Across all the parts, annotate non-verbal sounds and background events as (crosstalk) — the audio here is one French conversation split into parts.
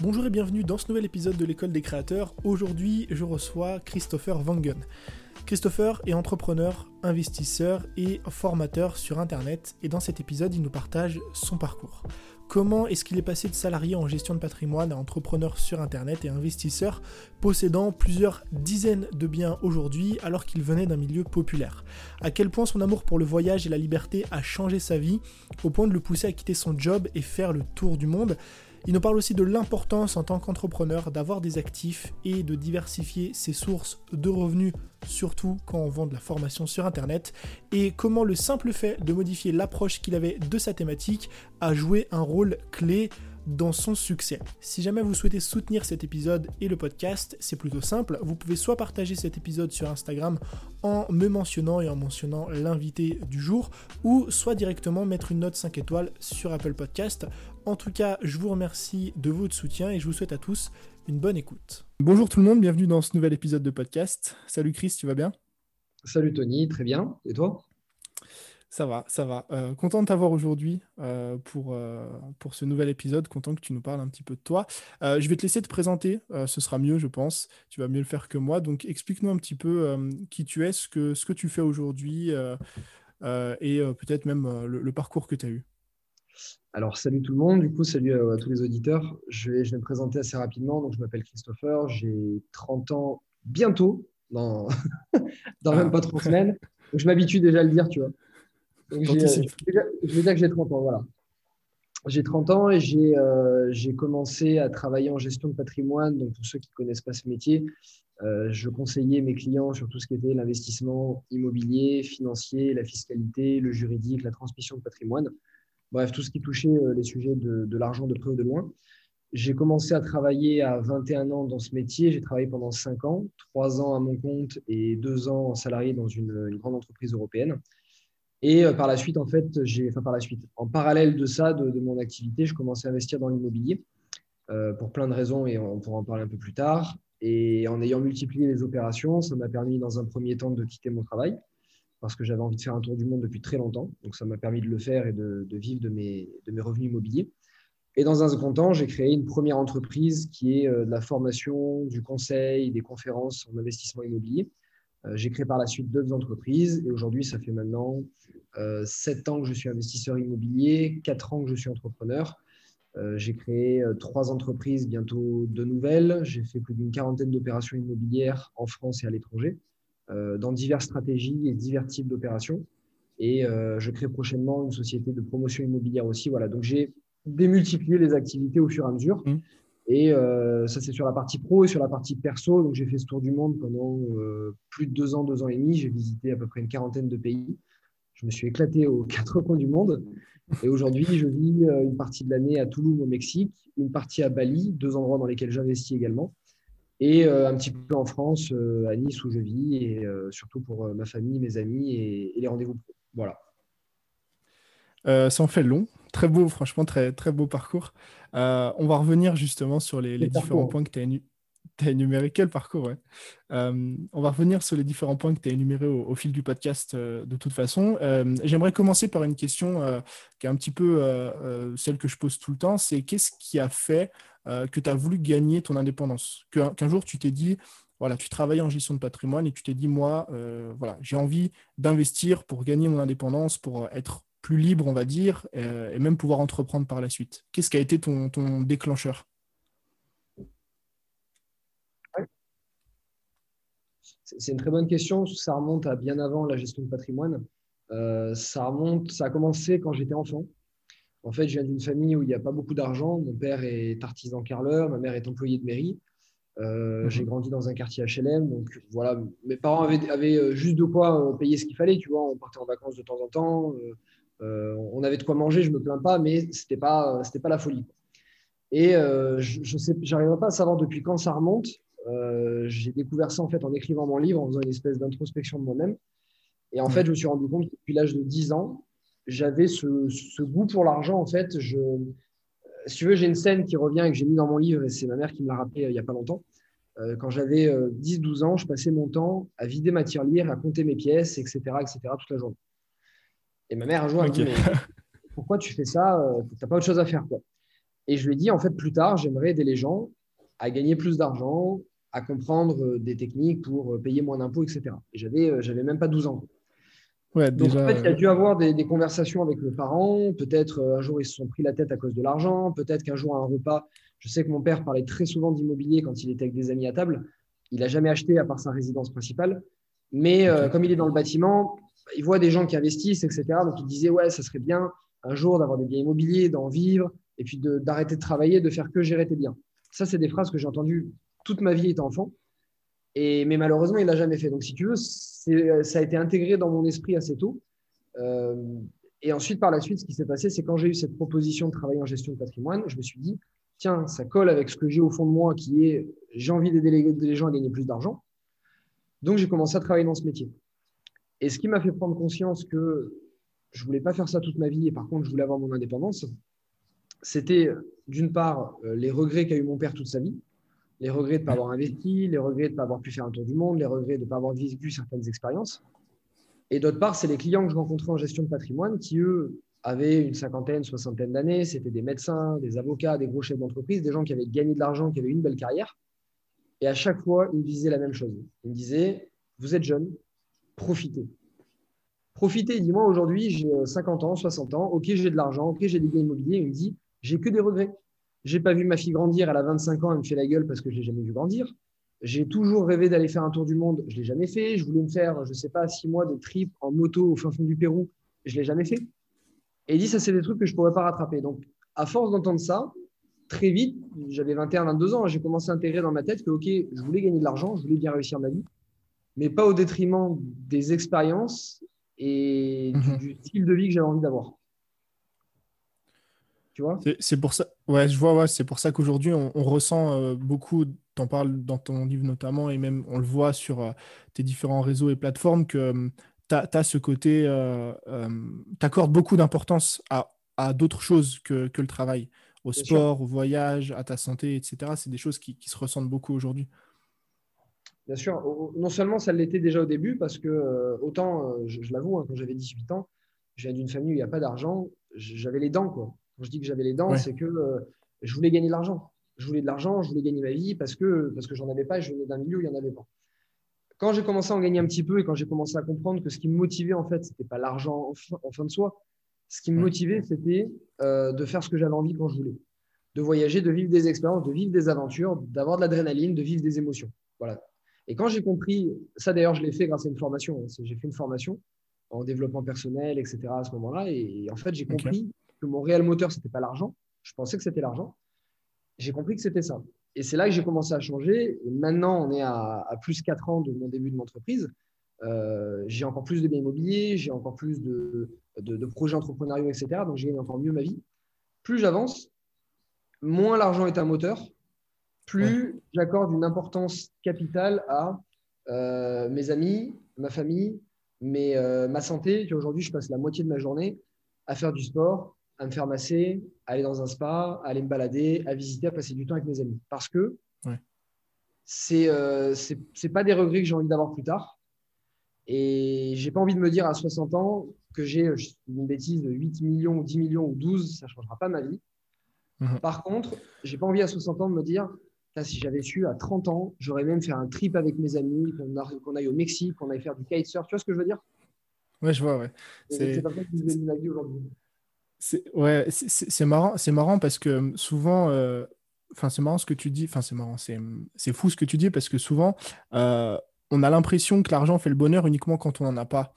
Bonjour et bienvenue dans ce nouvel épisode de l'école des créateurs. Aujourd'hui, je reçois Christopher Wangen. Christopher est entrepreneur, investisseur et formateur sur Internet et dans cet épisode, il nous partage son parcours. Comment est-ce qu'il est passé de salarié en gestion de patrimoine à entrepreneur sur Internet et investisseur possédant plusieurs dizaines de biens aujourd'hui alors qu'il venait d'un milieu populaire? À quel point son amour pour le voyage et la liberté a changé sa vie au point de le pousser à quitter son job et faire le tour du monde? Il nous parle aussi de l'importance en tant qu'entrepreneur d'avoir des actifs et de diversifier ses sources de revenus, surtout quand on vend de la formation sur Internet, et comment le simple fait de modifier l'approche qu'il avait de sa thématique a joué un rôle clé dans son succès. Si jamais vous souhaitez soutenir cet épisode et le podcast, c'est plutôt simple. Vous pouvez soit partager cet épisode sur Instagram en me mentionnant et en mentionnant l'invité du jour, ou soit directement mettre une note 5 étoiles sur Apple Podcast. En tout cas, je vous remercie de votre soutien et je vous souhaite à tous une bonne écoute. Bonjour tout le monde, bienvenue dans ce nouvel épisode de podcast. Salut Chris, tu vas bien? Salut Tony, très bien. Et toi? Ça va, ça va. Euh, content de t'avoir aujourd'hui euh, pour, euh, pour ce nouvel épisode. Content que tu nous parles un petit peu de toi. je vais te laisser te présenter. ce sera mieux, je pense. Tu vas mieux le faire que moi. Donc, explique-nous un petit peu qui tu es, ce que, ce que tu fais aujourd'hui et peut-être même le, parcours que tu as eu. Alors, salut tout le monde. Du coup, salut à, tous les auditeurs. Je vais, je vais me présenter assez rapidement. Donc, je m'appelle Christopher. J'ai 30 ans bientôt, dans, (laughs) dans même pas trois semaines. Donc, je m'habitue déjà à le dire, tu vois. Euh, je vais dire que j'ai 30 ans, voilà. J'ai 30 ans et euh, j'ai commencé à travailler en gestion de patrimoine. Donc, pour ceux qui ne connaissent pas ce métier, euh, je conseillais mes clients sur tout ce qui était l'investissement immobilier, financier, la fiscalité, le juridique, la transmission de patrimoine. Bref, tout ce qui touchait les sujets de, l'argent de près ou de loin. J'ai commencé à travailler à 21 ans dans ce métier. J'ai travaillé pendant 5 ans, 3 ans à mon compte et 2 ans en salarié dans une, une grande entreprise européenne. Et euh, par la suite, en fait, j'ai, enfin par la suite, en parallèle de ça, de, mon activité, je commençais à investir dans l'immobilier euh, pour plein de raisons et on pourra en parler un peu plus tard. Et en ayant multiplié les opérations, ça m'a permis dans un premier temps de quitter mon travail parce que j'avais envie de faire un tour du monde depuis très longtemps. Donc ça m'a permis de le faire et de, vivre de mes, revenus immobiliers. Et dans un second temps, j'ai créé une première entreprise qui est euh, de la formation, du conseil, des conférences en investissement immobilier. J'ai créé par la suite deux entreprises et aujourd'hui, ça fait maintenant euh, 7 ans que je suis investisseur immobilier, 4 ans que je suis entrepreneur. Euh, j'ai créé euh, trois entreprises, bientôt deux nouvelles. J'ai fait plus d'une quarantaine d'opérations immobilières en France et à l'étranger, euh, dans diverses stratégies et divers types d'opérations. Et je crée prochainement une société de promotion immobilière aussi. Voilà, donc j'ai démultiplié les activités au fur et à mesure. Mmh. Et ça, c'est sur la partie pro et sur la partie perso. Donc, j'ai fait ce tour du monde pendant plus de deux ans, deux ans et demi. J'ai visité à peu près une quarantaine de pays. Je me suis éclaté aux (laughs) quatre coins du monde. Et aujourd'hui, je vis euh, une partie de l'année à Toulouse, au Mexique, une partie à Bali, deux endroits dans lesquels j'investis également, et euh, un petit peu en France, euh, à Nice, où je vis, et surtout pour ma famille, mes amis et, les rendez-vous Voilà. ça en fait long. Très beau, franchement, très, très beau parcours. on va revenir justement sur les, différents points que tu as, tu as énuméré quel parcours. Euh, on va revenir sur les différents points que tu as énumérés au, fil du podcast euh, de toute façon. Euh, j'aimerais commencer par une question qui est un petit peu celle que je pose tout le temps, c'est qu'est-ce qui a fait que tu as voulu gagner ton indépendance? Qu'un jour tu t'es dit, voilà, tu travailles en gestion de patrimoine et tu t'es dit, moi, voilà, j'ai envie d'investir pour gagner mon indépendance, pour être plus libre, on va dire, et même pouvoir entreprendre par la suite. Qu'est-ce qui a été ton déclencheur? C'est une très bonne question. Ça remonte à bien avant la gestion de patrimoine. Euh, ça remonte, ça a commencé quand j'étais enfant. En fait, je viens d'une famille où il n'y a pas beaucoup d'argent. Mon père est artisan carreleur, ma mère est employée de mairie. Euh, mhm. J'ai grandi dans un quartier HLM, donc voilà, mes parents avaient, euh, juste de quoi payer ce qu'il fallait, tu vois. On partait en vacances de temps en temps, on avait de quoi manger, je me plains pas, mais c'était pas, c'était pas la folie. Et je, je sais, j'arriverai pas à savoir depuis quand ça remonte, j'ai découvert ça en fait en écrivant mon livre, en faisant une espèce d'introspection de moi-même. Et en fait, je me suis rendu compte que depuis l'âge de 10 ans, j'avais ce, goût pour l'argent. En fait, je, si tu veux, j'ai une scène qui revient et que j'ai mis dans mon livre, et c'est ma mère qui me l'a rappelé euh, il n'y a pas longtemps. Euh, quand j'avais 10-12 ans, je passais mon temps à vider ma tirelire, à compter mes pièces, etc., etc., toute la journée. Et ma mère, un jour, a dit Pourquoi tu fais ça Tu n'as pas autre chose à faire. Quoi? Et je lui ai dit En fait, plus tard, j'aimerais aider les gens à gagner plus d'argent, à comprendre des techniques pour payer moins d'impôts, etc. Et j'avais, j'avais même pas 12 ans. Ouais, Donc, en fait, il a dû avoir des, des conversations avec mes parents. Peut-être un jour, ils se sont pris la tête à cause de l'argent. Peut-être qu'un jour, à un repas, je sais que mon père parlait très souvent d'immobilier quand il était avec des amis à table. Il n'a jamais acheté à part sa résidence principale. Mais euh, comme il est dans le bâtiment, il voit des gens qui investissent, etc. Donc il disait, ouais, ça serait bien un jour d'avoir des biens immobiliers, d'en vivre, et puis d'arrêter de, travailler, de faire que gérer tes biens. Ça, c'est des phrases que j'ai entendues toute ma vie étant enfant. Et, mais malheureusement, il ne l'a jamais fait. Donc si tu veux, ça a été intégré dans mon esprit assez tôt. Euh, et ensuite, par la suite, ce qui s'est passé, c'est quand j'ai eu cette proposition de travailler en gestion de patrimoine, je me suis dit, tiens, ça colle avec ce que j'ai au fond de moi, qui est j'ai envie d'aider les, gens à gagner plus d'argent. Donc, j'ai commencé à travailler dans ce métier. Et ce qui m'a fait prendre conscience que je voulais pas faire ça toute ma vie et par contre, je voulais avoir mon indépendance, c'était d'une part euh, les regrets qu'a eu mon père toute sa vie, les regrets de ne pas avoir investi, les regrets de ne pas avoir pu faire un tour du monde, les regrets de ne pas avoir vécu certaines expériences. Et d'autre part, c'est les clients que je rencontrais en gestion de patrimoine qui, eux, avaient une cinquantaine, soixantaine d'années. C'était des médecins, des avocats, des gros chefs d'entreprise, des gens qui avaient gagné de l'argent, qui avaient une belle carrière. Et à chaque fois, ils me disaient la même chose. Ils me disaient, vous êtes jeune, profitez. Profitez, dis-moi, aujourd'hui, j'ai 50 ans, 60 ans, ok, j'ai de l'argent, ok, j'ai des biens immobiliers. Il me dit, j'ai que des regrets. J'ai pas vu ma fille grandir, elle a 25 ans, elle me fait la gueule parce que je l'ai jamais vu grandir. J'ai toujours rêvé d'aller faire un tour du monde, je l'ai jamais fait. Je voulais me faire, je sais pas, six mois de trip en moto au fin fond du Pérou, je l'ai jamais fait. Et il dit, ça, c'est des trucs que je ne pourrais pas rattraper. Donc, à force d'entendre ça, très vite, j'avais 21, 22 ans, j'ai commencé à intégrer dans ma tête que, OK, je voulais gagner de l'argent, je voulais bien réussir ma vie, mais pas au détriment des expériences et du, mhm. style de vie que j'avais envie d'avoir. Tu vois? C'est pour ça, ouais, je vois, ouais, c'est pour ça qu'aujourd'hui, on, ressent euh, beaucoup, tu en parles dans ton livre notamment, et même on le voit sur euh, tes différents réseaux et plateformes, que tu as, ce côté, euh, euh tu accordes beaucoup d'importance à, à d'autres choses que, que, le travail, au sport, au voyage, à ta santé, etc. C'est des choses qui, qui, se ressentent beaucoup aujourd'hui. Bien sûr, non seulement ça l'était déjà au début, parce que euh, autant, euh, je, l'avoue, hein, quand j'avais 18 ans, je viens d'une famille où il n'y a pas d'argent, j'avais les dents. Quoi. Quand je dis que j'avais les dents, c'est que je voulais gagner de l'argent. Je voulais de l'argent, je voulais gagner ma vie parce que, parce que j'en avais pas et je venais d'un milieu où il n'y en avait pas quand j'ai commencé à en gagner un petit peu et quand j'ai commencé à comprendre que ce qui me motivait, en fait, ce n'était pas l'argent en, fin de soi. Ce qui me motivait, c'était euh, de faire ce que j'avais envie quand je voulais. De voyager, de vivre des expériences, de vivre des aventures, d'avoir de l'adrénaline, de vivre des émotions. Voilà. Et quand j'ai compris, ça d'ailleurs, je l'ai fait grâce à une formation. Hein, j'ai fait une formation en développement personnel, etc. à ce moment-là. Et, en fait, j'ai compris que mon réel moteur, ce n'était pas l'argent. Je pensais que c'était l'argent. J'ai compris que c'était ça. Et c'est là que j'ai commencé à changer. Et maintenant, on est à, plus de 4 ans de mon début de mon entreprise. Euh, j'ai encore plus de biens immobiliers, j'ai encore plus de, de, projets entrepreneuriaux, etc. Donc, j'ai gagné encore mieux ma vie. Plus j'avance, moins l'argent est un moteur, plus j'accorde une importance capitale à euh, mes amis, ma famille, mais, euh, ma santé. Aujourd'hui, je passe la moitié de ma journée à faire du sport, à me faire masser, à aller dans un spa, à aller me balader, à visiter, à passer du temps avec mes amis. Parce que ouais. c'est euh, c'est pas des regrets que j'ai envie d'avoir plus tard. Et j'ai pas envie de me dire à 60 ans que j'ai une bêtise de 8 millions ou 10 millions ou 12, ça ne changera pas ma vie. Mhm. Par contre, j'ai pas envie à 60 ans de me dire si j'avais su à 30 ans, j'aurais même fait un trip avec mes amis, qu'on aille au Mexique, qu'on aille faire du kitesurf. Tu vois ce que je veux dire? Ouais, je vois, ouais. C'est pas ça que je aujourd'hui. C'est ouais, c'est marrant, c'est marrant parce que hum, souvent, euh, enfin c'est marrant ce que tu dis, enfin c'est marrant, c'est fou ce que tu dis parce que souvent euh, on a l'impression que l'argent fait le bonheur uniquement quand on n'en a pas.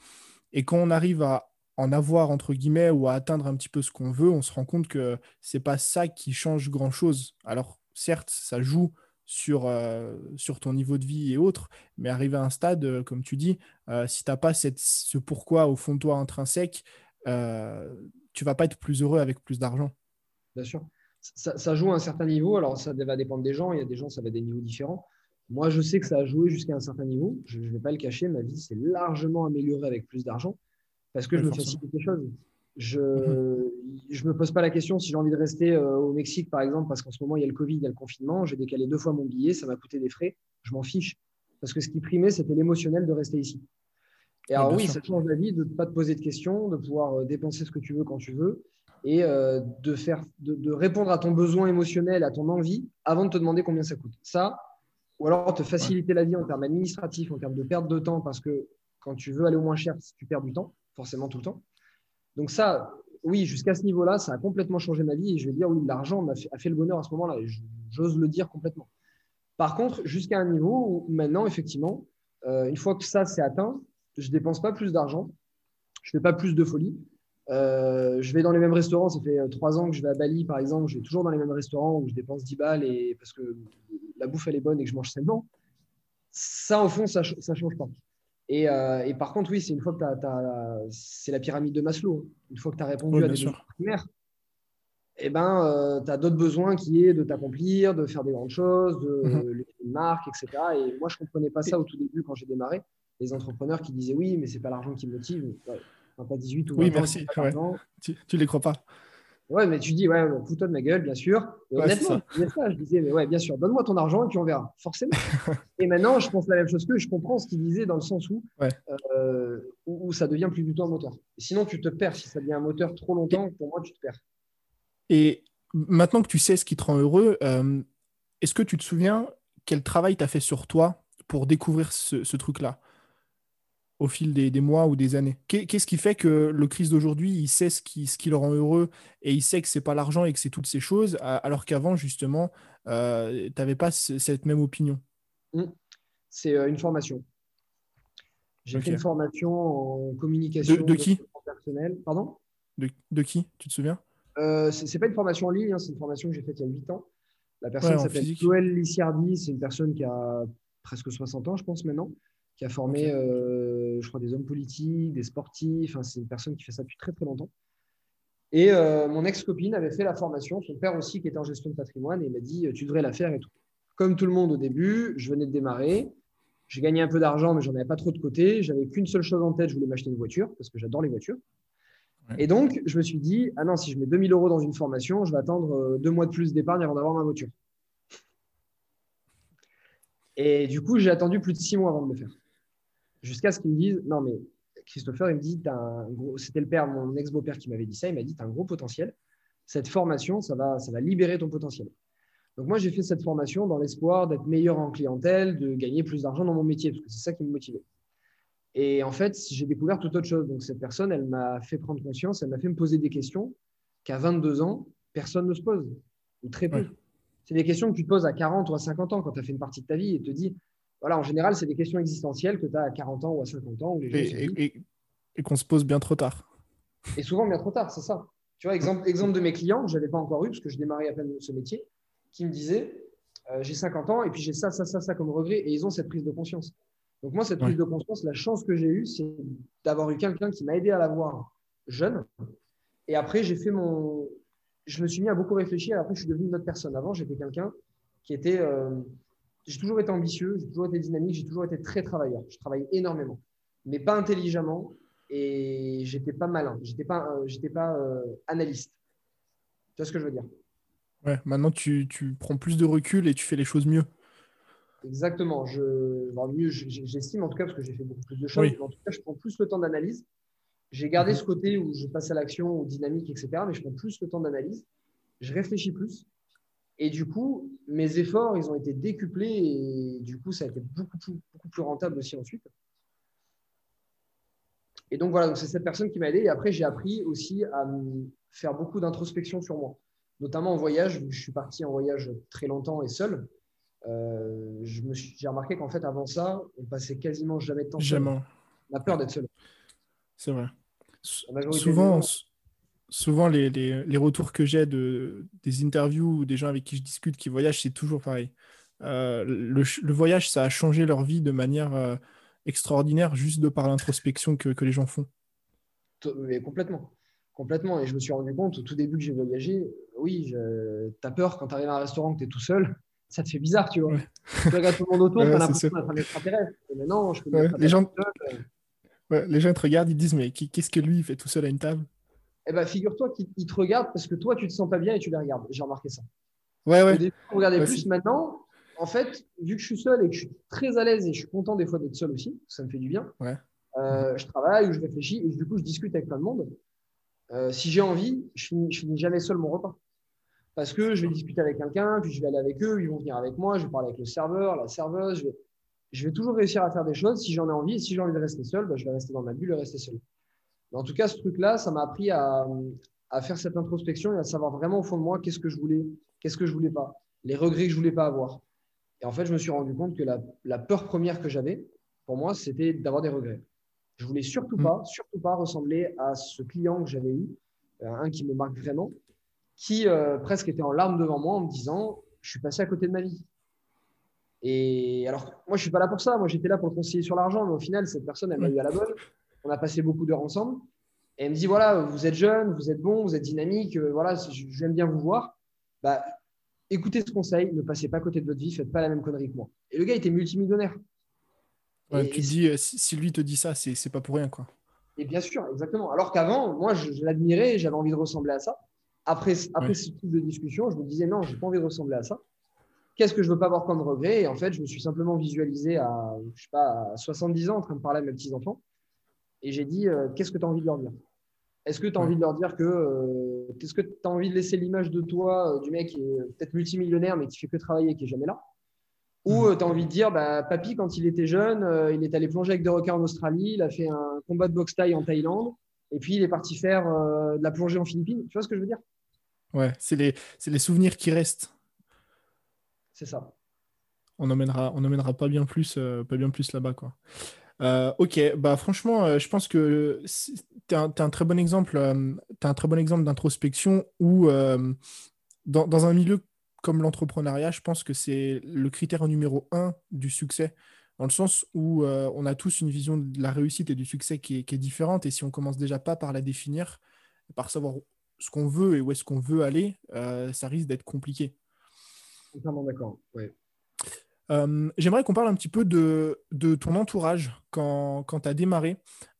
Et quand on arrive à en avoir entre guillemets ou à atteindre un petit peu ce qu'on veut, on se rend compte que c'est pas ça qui change grand chose. Alors certes, ça joue sur, euh, sur ton niveau de vie et autres, mais arriver à un stade, comme tu dis, si tu n'as pas cette, ce pourquoi au fond de toi intrinsèque, tu vas pas être plus heureux avec plus d'argent. Bien sûr. Ça, joue à un certain niveau. Alors, ça va dépendre des gens. Il y a des gens, ça va être des niveaux différents. Moi, je sais que ça a joué jusqu'à un certain niveau. Je ne vais pas le cacher. Ma vie s'est largement améliorée avec plus d'argent parce que je me facilite des choses. Je ne me pose pas la question si j'ai envie de rester euh, au Mexique, par exemple, parce qu'en ce moment, il y a le Covid, il y a le confinement. J'ai décalé deux fois mon billet, ça m'a coûté des frais. Je m'en fiche. Parce que ce qui primait, c'était l'émotionnel de rester ici. Et alors, oui, ça change la vie de ne pas te poser de questions, de pouvoir euh, dépenser ce que tu veux quand tu veux et euh, de, faire, de, répondre à ton besoin émotionnel, à ton envie, avant de te demander combien ça coûte. Ça, ou alors te faciliter la vie en termes administratifs, en termes de perte de temps, parce que quand tu veux aller au moins cher, tu perds du temps, forcément tout le temps. Donc ça, oui, jusqu'à ce niveau-là, ça a complètement changé ma vie et je vais dire, oui, l'argent a, fait, le bonheur à ce moment-là, et j'ose le dire complètement. Par contre, jusqu'à un niveau où maintenant, effectivement, euh, une fois que ça c'est atteint, je ne dépense pas plus d'argent, je ne fais pas plus de folie. Euh, je vais dans les mêmes restaurants, ça fait euh, trois ans que je vais à Bali, par exemple, je vais toujours dans les mêmes restaurants où je dépense 10 balles et parce que la bouffe, elle est bonne et que je mange sainement. Ça, au fond, ça ne change pas. Euh, et, par contre, oui, c'est une fois que tu as, c'est la pyramide de Maslow. Une fois que tu as répondu à des besoins primaires, eh ben, euh, tu as d'autres besoins qui est de t'accomplir, de faire des grandes choses, de mm une marque, etc. Et moi, je ne comprenais pas ça au tout début quand j'ai démarré. Les entrepreneurs qui disaient oui, mais c'est pas l'argent qui me motive. Ouais, pas 18 ou 20 oui, merci. Tu ne les crois pas Ouais, mais tu dis, ouais, fous-toi de ma gueule, bien sûr. honnêtement, je disais, mais ouais, bien sûr, donne-moi ton argent et puis on verra, forcément. (laughs) et maintenant, je pense la même chose que je comprends ce qu'il disait dans le sens où, euh, où, ça devient plus du tout un moteur. sinon, tu te perds. Si ça devient un moteur trop longtemps, pour moi, tu te perds. Et maintenant que tu sais ce qui te rend heureux, euh, est-ce que tu te souviens quel travail tu as fait sur toi pour découvrir ce truc-là? Au fil des, mois ou des années Qu'est-ce qui fait que le Christ d'aujourd'hui, il sait ce qui, ce qui le rend heureux et il sait que c'est pas l'argent et que c'est toutes ces choses, alors qu'avant, justement, euh, tu n'avais pas cette même opinion? Mmh. C'est euh, une formation. J'ai fait une formation en communication de, qui? personnel. Pardon? De, qui Tu te souviens? Euh, C'est pas une formation en ligne, hein, c'est une formation que j'ai faite il y a 8 ans. La personne s'appelle Joël Lissiardi, c'est une personne qui a presque 60 ans, je pense, maintenant qui a formé, euh, je crois, des hommes politiques, des sportifs. c'est une personne qui fait ça depuis très très longtemps. Et euh, mon ex-copine avait fait la formation, son père aussi qui était en gestion de patrimoine, et il m'a dit Tu devrais la faire et tout. Comme tout le monde au début, je venais de démarrer. J'ai gagné un peu d'argent, mais j'en avais pas trop de côté. J'avais qu'une seule chose en tête je voulais m'acheter une voiture, parce que j'adore les voitures. Et donc, je me suis dit Ah non, si je mets 2000 euros dans une formation, je vais attendre euh, deux mois de plus d'épargne avant d'avoir ma voiture. Et du coup, j'ai attendu plus de six mois avant de le faire jusqu'à ce qu'ils me disent non, mais Christopher, il me dit c'était le père, mon ex-beau-père qui m'avait dit ça, il m'a dit tu as un gros potentiel. Cette formation, ça va, ça va libérer ton potentiel. Donc, moi, j'ai fait cette formation dans l'espoir d'être meilleur en clientèle, de gagner plus d'argent dans mon métier, parce que c'est ça qui me motivait. Et en fait, j'ai découvert toute autre chose. Donc, cette personne, elle m'a fait prendre conscience, elle m'a fait me poser des questions qu'à 22 ans, personne ne se pose, ou très peu. C'est des questions que tu te poses à 40 ou à 50 ans quand tu as fait une partie de ta vie et te dis voilà, en général, c'est des questions existentielles que tu as à 40 ans ou à 50 ans. et, qu'on se pose bien trop tard. Et souvent bien trop tard, c'est ça. Tu vois, exemple, exemple de mes clients, je n'avais pas encore eu, parce que je démarrais à peine ce métier, qui me disaient euh, J'ai 50 ans et puis j'ai ça, ça, ça, ça comme regret, et ils ont cette prise de conscience. Donc, moi, cette prise de conscience, la chance que j'ai eue, c'est d'avoir eu quelqu'un qui m'a aidé à l'avoir jeune. Et après, j'ai fait mon. Je me suis mis à beaucoup réfléchir, et après, je suis devenu une autre personne. Avant, j'étais quelqu'un qui était. Euh, j'ai toujours été ambitieux, j'ai toujours été dynamique, j'ai toujours été très travailleur. Je travaille énormément, mais pas intelligemment et j'étais pas malin, j'étais pas, j'étais pas euh, analyste. Tu vois ce que je veux dire? Ouais, maintenant tu, tu, prends plus de recul et tu fais les choses mieux. Exactement. Je, mieux, j'estime en tout cas parce que j'ai fait beaucoup plus de choses. en tout cas, je prends plus le temps d'analyse. J'ai gardé mhm. ce côté où je passe à l'action, ou dynamique, etc. Mais je prends plus le temps d'analyse. Je réfléchis plus. Et du coup, mes efforts, ils ont été décuplés et du coup, ça a été beaucoup plus, beaucoup plus rentable aussi ensuite. Et donc voilà, c'est cette personne qui m'a aidé. Et après, j'ai appris aussi à faire beaucoup d'introspection sur moi, notamment en voyage. Je suis parti en voyage très longtemps et seul. Euh, j'ai remarqué qu'en fait, avant ça, on passait quasiment jamais de temps seul. Jamais. On a peur d'être seul. C'est vrai. Souvent, souvent les, les, retours que j'ai de, des interviews ou des gens avec qui je discute qui voyagent, c'est toujours pareil. Euh, le, le, voyage, ça a changé leur vie de manière euh, extraordinaire juste de par l'introspection que, que, les gens font. Mais complètement. Complètement. Et je me suis rendu compte au tout début que j'ai voyagé, oui, tu as peur quand tu arrives à un restaurant que tu es tout seul. (laughs) Ça te fait bizarre, tu vois. Tu regardes tout le monde autour, (laughs) tu as l'impression d'être un extraterrestre. Je peux les gens... les gens te regardent, ils disent Mais qu'est-ce que lui, il fait tout seul à une table? Eh ben, figure-toi qu'ils te regardent parce que toi, tu te sens pas bien et tu les regardes. J'ai remarqué ça. Ouais, ouais. Au début, on regardait plus. Maintenant, en fait, vu que je suis seul et que je suis très à l'aise et je suis content des fois d'être seul aussi, ça me fait du bien. Ouais. Euh, je travaille ou je réfléchis et du coup, je discute avec plein de monde. Euh, si j'ai envie, je finis, je finis jamais seul mon repas. Parce que je vais discuter avec quelqu'un, puis je vais aller avec eux, ils vont venir avec moi, je vais parler avec le serveur, la serveuse, je vais, je vais toujours réussir à faire des choses si j'en ai envie. Et si j'ai envie de rester seul, bah, je vais rester dans ma bulle et rester seul. Mais en tout cas, ce truc-là, ça m'a appris à, à, faire cette introspection et à savoir vraiment au fond de moi qu'est-ce que je voulais, qu'est-ce que je voulais pas, les regrets que je voulais pas avoir. Et en fait, je me suis rendu compte que la, la peur première que j'avais, pour moi, c'était d'avoir des regrets. Je voulais surtout Mm. pas, surtout pas ressembler à ce client que j'avais eu, euh, un qui me marque vraiment, qui euh, presque était en larmes devant moi en me disant Je suis passé à côté de ma vie. Et alors, moi, je suis pas là pour ça. Moi, j'étais là pour le conseiller sur l'argent, mais au final, cette personne, elle m'a eu à la bonne. On a passé beaucoup d'heures ensemble. Et elle me dit Voilà, vous êtes jeune, vous êtes bon, vous êtes dynamique, euh, voilà, j'aime bien vous voir. Bah, écoutez ce conseil, ne passez pas à côté de votre vie, faites pas la même connerie que moi. Et le gars était multimillionnaire. Ouais, Et- tu dis, euh, si, lui te dit ça, c'est pas pour rien, quoi. Et bien sûr, exactement. Alors qu'avant, moi, je, je l'admirais j'avais envie de ressembler à ça. Après, après Ouais. ce type de discussion, je me disais non, j'ai pas envie de ressembler à ça. Qu'est-ce que je veux pas avoir comme regret? Et en fait, je me suis simplement visualisé à, je sais pas, à 70 ans en train de parler à mes petits-enfants. Et j'ai dit, euh, qu'est-ce que tu as envie de leur dire? Est-ce que tu as envie de leur dire que. euh, Est-ce que tu as envie de laisser l'image de toi, euh, du mec qui est peut-être multimillionnaire, mais qui fait que travailler, qui est jamais là? Ou Mhm. tu as envie de dire, bah, papy, quand il était jeune, euh, il est allé plonger avec des requins en Australie, il a fait un combat de boxe taille en Thaïlande, et puis il est parti faire euh, de la plongée en Philippines. Tu vois ce que je veux dire? Ouais, c'est les, c'est les souvenirs qui restent. C'est ça. On n'emmènera on emmènera pas bien plus, euh, pas bien plus là-bas, quoi. Euh, ok, bah franchement, euh, je pense que tu très bon exemple, euh, t'es un très bon exemple d'introspection où euh, dans, dans un milieu comme l'entrepreneuriat, je pense que c'est le critère numéro un du succès, dans le sens où on a tous une vision de la réussite et du succès qui est, différente, et si on commence déjà pas par la définir, par savoir ce qu'on veut et où est-ce qu'on veut aller, ça risque d'être compliqué. Totalement d'accord. Ouais. Euh, J'aimerais qu'on parle un petit peu de, ton entourage quand, tu as démarré.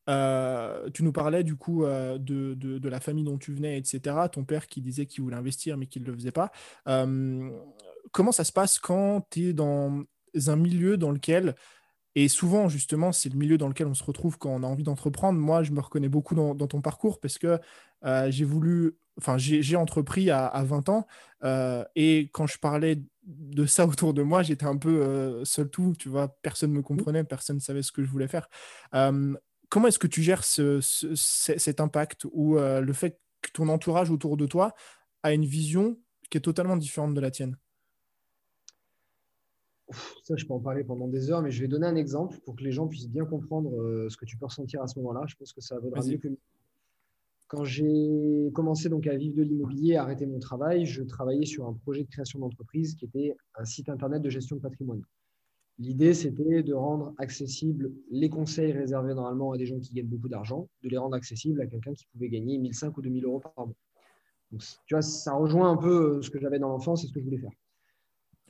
Euh, tu nous parlais du coup euh, de, de, la famille dont tu venais, etc. Ton père qui disait qu'il voulait investir mais qu'il ne le faisait pas. Comment ça se passe quand tu es dans un milieu dans lequel, et souvent justement c'est le milieu dans lequel on se retrouve quand on a envie d'entreprendre. Moi je me reconnais beaucoup dans, dans ton parcours parce que euh, j'ai voulu, enfin j'ai entrepris à, à 20 ans euh, et quand je parlais de ça (laughs) autour de moi, j'étais un peu euh, seul tout, tu vois, personne ne me comprenait, personne ne savait ce que je voulais faire. Comment est-ce que tu gères ce, ce, cet impact ou le fait que ton entourage autour de toi a une vision qui est totalement différente de la tienne? Ça, je peux en parler pendant des heures, mais je vais donner un exemple pour que les gens puissent bien comprendre euh, ce que tu peux ressentir à ce moment-là. Je pense que ça vaudra mieux que quand j'ai commencé donc à vivre de l'immobilier, à arrêter mon travail, je travaillais sur un projet de création d'entreprise qui était un site internet de gestion de patrimoine. L'idée, c'était de rendre accessibles les conseils réservés normalement à des gens qui gagnent beaucoup d'argent, de les rendre accessibles à quelqu'un qui pouvait gagner 1500 ou 2000 euros par mois. Donc, tu vois, ça rejoint un peu ce que j'avais dans l'enfance et ce que je voulais faire.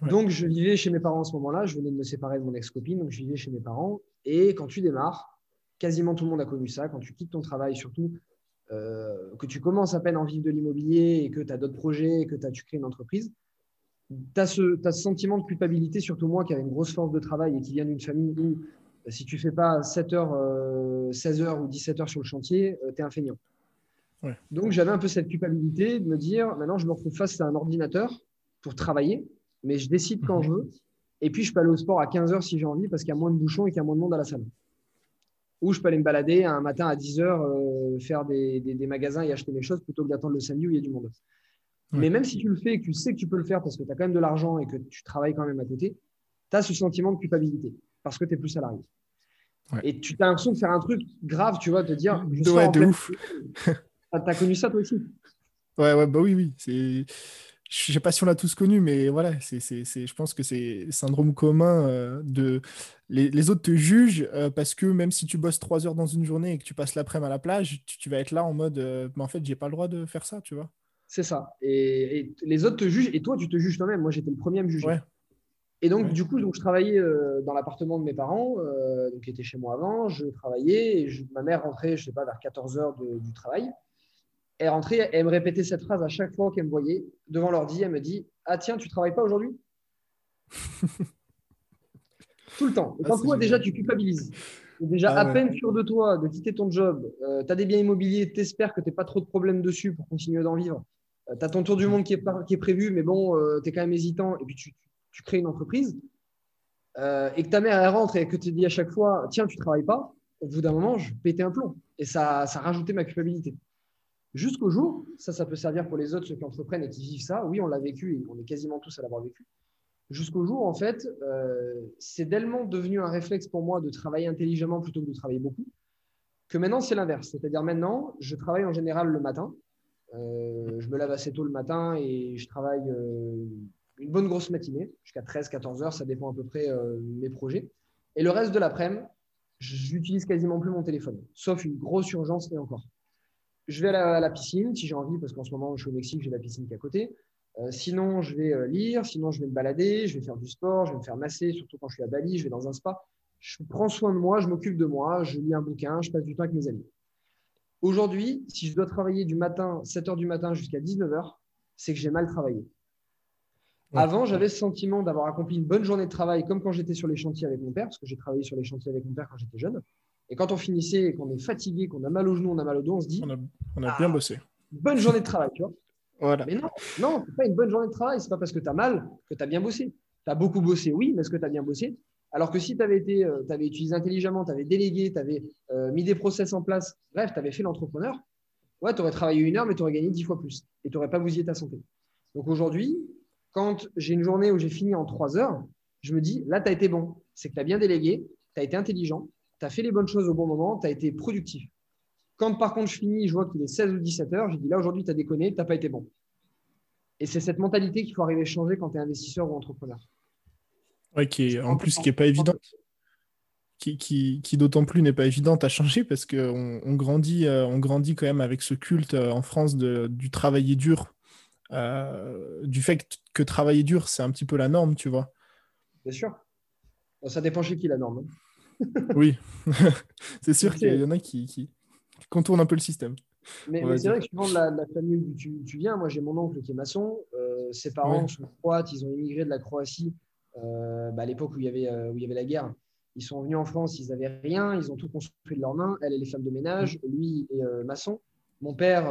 Ouais. Donc, je vivais chez mes parents à ce moment-là. Je venais de me séparer de mon ex-copine, donc je vivais chez mes parents. Et quand tu démarres, quasiment tout le monde a connu ça. Quand tu quittes ton travail, surtout, euh, que tu commences à peine en vivre de l'immobilier et que tu as d'autres projets et que tu crées une entreprise, tu as, ce, as ce sentiment de culpabilité, surtout moi qui avais une grosse force de travail et qui vient d'une famille où si tu fais pas 7 heures, euh, 16 heures ou 17 heures sur le chantier, euh, tu es un feignant. Ouais. Donc j'avais un peu cette culpabilité de me dire maintenant je me retrouve face à un ordinateur pour travailler, mais je décide quand Mhm. je veux. Et puis je peux aller au sport à 15 heures si j'ai envie parce qu'il y a moins de bouchons et qu'il y a moins de monde à la salle ou je peux aller me balader un matin à 10 heures, euh, faire des, des, des, magasins et acheter mes choses plutôt que d'attendre le samedi où il y a du monde. Ouais. Mais même si tu le fais et que tu sais que tu peux le faire parce que tu as quand même de l'argent et que tu travailles quand même à côté, tu as ce sentiment de culpabilité parce que tu es plus salarié. Ouais. Et tu as l'impression de faire un truc grave, tu vois, te dire. Je ouais, de ouf. (laughs) tu as connu ça toi aussi? Ouais, ouais, bah oui, oui. C'est je sais pas si on l'a tous connu, mais voilà, c'est, c'est, c'est, je pense que c'est syndrome commun euh, de les, les, autres te jugent euh, parce que même si tu bosses trois heures dans une journée et que tu passes l'après-midi à la plage, tu, tu, vas être là en mode, euh, mais en fait, j'ai pas le droit de faire ça, tu vois. C'est ça. Et, et, les autres te jugent et toi, tu te juges toi-même. Moi, j'étais le premier à me juger. Ouais. Et donc, ouais. du coup, donc, je travaillais dans l'appartement de mes parents, donc, qui était chez moi avant. Je travaillais et je, ma mère rentrait, je sais pas, vers 14 heures de, du travail. Elle rentrait, elle me répétait cette phrase à chaque fois qu'elle me voyait devant l'ordi. Elle me dit Ah, tiens, tu travailles pas aujourd'hui? (laughs) Tout le temps. Et Ah, quand toi, déjà, tu culpabilises. Déjà Ah à ouais. peine sûr de toi, de quitter ton job. tu as des biens immobiliers, tu espères que tu n'as pas trop de problèmes dessus pour continuer d'en vivre. tu as ton tour du monde qui est, par- qui est prévu, mais bon, tu es quand même hésitant. Et puis, tu, tu crées une entreprise. Euh, et que ta mère, elle rentre et que tu te dis à chaque fois Tiens, tu travailles pas. Au bout d'un moment, je pétais un plomb. Et ça, ça rajoutait ma culpabilité. Jusqu'au jour, ça, ça peut servir pour les autres, ceux qui entreprennent et qui vivent ça. Oui, on l'a vécu et on est quasiment tous à l'avoir vécu. Jusqu'au jour, en fait, euh, c'est tellement devenu un réflexe pour moi de travailler intelligemment plutôt que de travailler beaucoup, que maintenant, c'est l'inverse. C'est-à-dire maintenant, je travaille en général le matin. Euh, je me lève assez tôt le matin et je travaille euh, une bonne grosse matinée, jusqu'à 13-14 heures, ça dépend à peu près mes projets. Et le reste de l'après-midi, je n'utilise quasiment plus mon téléphone, sauf une grosse urgence et encore. Je vais à la, à la piscine si j'ai envie, parce qu'en ce moment, je suis au Mexique, j'ai la piscine qui est à côté. Euh, sinon, je vais euh, lire, sinon, je vais me balader, je vais faire du sport, je vais me faire masser, surtout quand je suis à Bali, je vais dans un spa. Je prends soin de moi, je m'occupe de moi, je lis un bouquin, je passe du temps avec mes amis. Aujourd'hui, si je dois travailler du matin, 7 h du matin jusqu'à 19 h, c'est que j'ai mal travaillé. Avant, j'avais ce sentiment d'avoir accompli une bonne journée de travail, comme quand j'étais sur les chantiers avec mon père, parce que j'ai travaillé sur les chantiers avec mon père quand j'étais jeune. Et quand on finissait et qu'on est fatigué, qu'on a mal aux genoux, on a mal au dos, on se dit On a, on a Ah. bien bossé. bonne journée de travail, tu vois. Voilà. Mais non, non, c'est pas une bonne journée de travail. C'est pas parce que tu as mal que tu as bien bossé. Tu as beaucoup bossé, oui, mais est-ce que tu as bien bossé Alors que si tu avais, été, euh, avais utilisé intelligemment, tu avais délégué, tu avais euh, mis des process en place, bref, tu avais fait l'entrepreneur, ouais, tu aurais travaillé une heure, mais tu aurais gagné dix fois plus. Et tu n'aurais pas bousillé ta santé. Donc aujourd'hui, quand j'ai une journée où j'ai fini en trois heures, je me dis, là, tu as été bon. C'est que tu as bien délégué, tu as été intelligent, tu as fait les bonnes choses au bon moment, tu as été productif. Quand par contre je finis, je vois qu'il est 16 ou 17 heures, je dis là aujourd'hui tu as déconné, tu n'as pas été bon. Et c'est cette mentalité qu'il faut arriver à changer quand tu es investisseur ou entrepreneur. Ouais, qui est, en plus, qui n'est pas évident. Qui, qui, qui d'autant plus n'est pas évidente à changer parce qu'on on grandit, euh, on grandit quand même avec ce culte euh, en France de, du travailler dur, euh, du fait que, que travailler dur, c'est un petit peu la norme, tu vois. Bien sûr. Ça dépend chez qui la norme. hein. Oui, (laughs) (laughs) c'est sûr qu'il y en a qui, qui, contournent un peu le système. Mais, c'est vrai que suivant la, de la famille où tu, tu viens, moi j'ai mon oncle qui est maçon, euh, ses parents Ouais. sont croates, ils ont immigré de la Croatie euh, bah, à l'époque où, il y avait, euh, où il y avait la guerre. Ils sont venus en France, ils n'avaient rien, ils ont tout construit de leurs mains. Elle, elle est femme de ménage, lui est maçon. Mon père,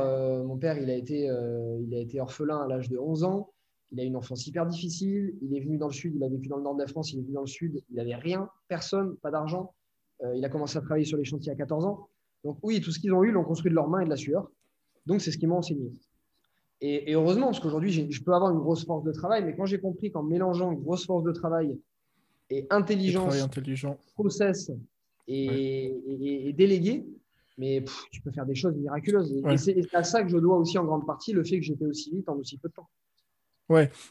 mon père il, a été, il a été orphelin à l'âge de 11 ans. Il a une enfance hyper difficile. Il est venu dans le sud, il a vécu dans le nord de la France, il est venu dans le sud. Il n'avait rien, personne, pas d'argent. Euh, il a commencé à travailler sur les chantiers à 14 ans. Donc oui, tout ce qu'ils ont eu, ils l'ont construit de leurs mains et de la sueur. Donc c'est ce qu'ils m'ont enseigné. Et, et heureusement, parce qu'aujourd'hui, je peux avoir une grosse force de travail, mais quand j'ai compris qu'en mélangeant une grosse force de travail et intelligence, intelligent. process et, et- et délégué, mais pff, tu peux faire des choses miraculeuses. Et, Ouais. et c'est et c'est à ça que je dois aussi en grande partie le fait que j'étais aussi vite en aussi peu de temps.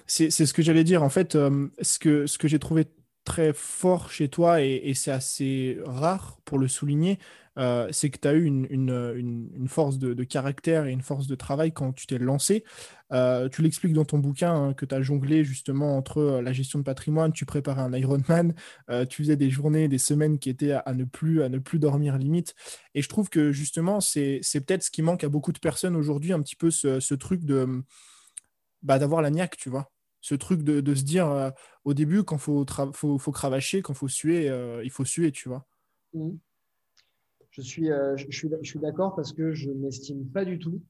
C'est c'est ce que j'allais dire. En fait, euh, ce que, ce que j'ai trouvé très fort chez toi, et, c'est assez rare pour le souligner, euh, c'est que tu as eu une, une- force de, caractère et une force de travail quand tu t'es lancé. Euh, tu l'expliques dans ton bouquin hein, que tu as jonglé justement entre la gestion de patrimoine, tu préparais un Ironman, tu faisais des journées, des semaines qui étaient à, ne, plus, à ne plus dormir limite. Et je trouve que justement, c'est c'est peut-être ce qui manque à beaucoup de personnes aujourd'hui, un petit peu ce, ce truc de bah, d'avoir la niaque, tu vois. Ce truc de, de se dire euh, au début, quand faut, tra- faut, faut cravacher, quand faut suer, euh, il faut suer, tu vois. Mhm. Je suis, euh, je, suis, je suis d'accord parce que je ne m'estime pas du tout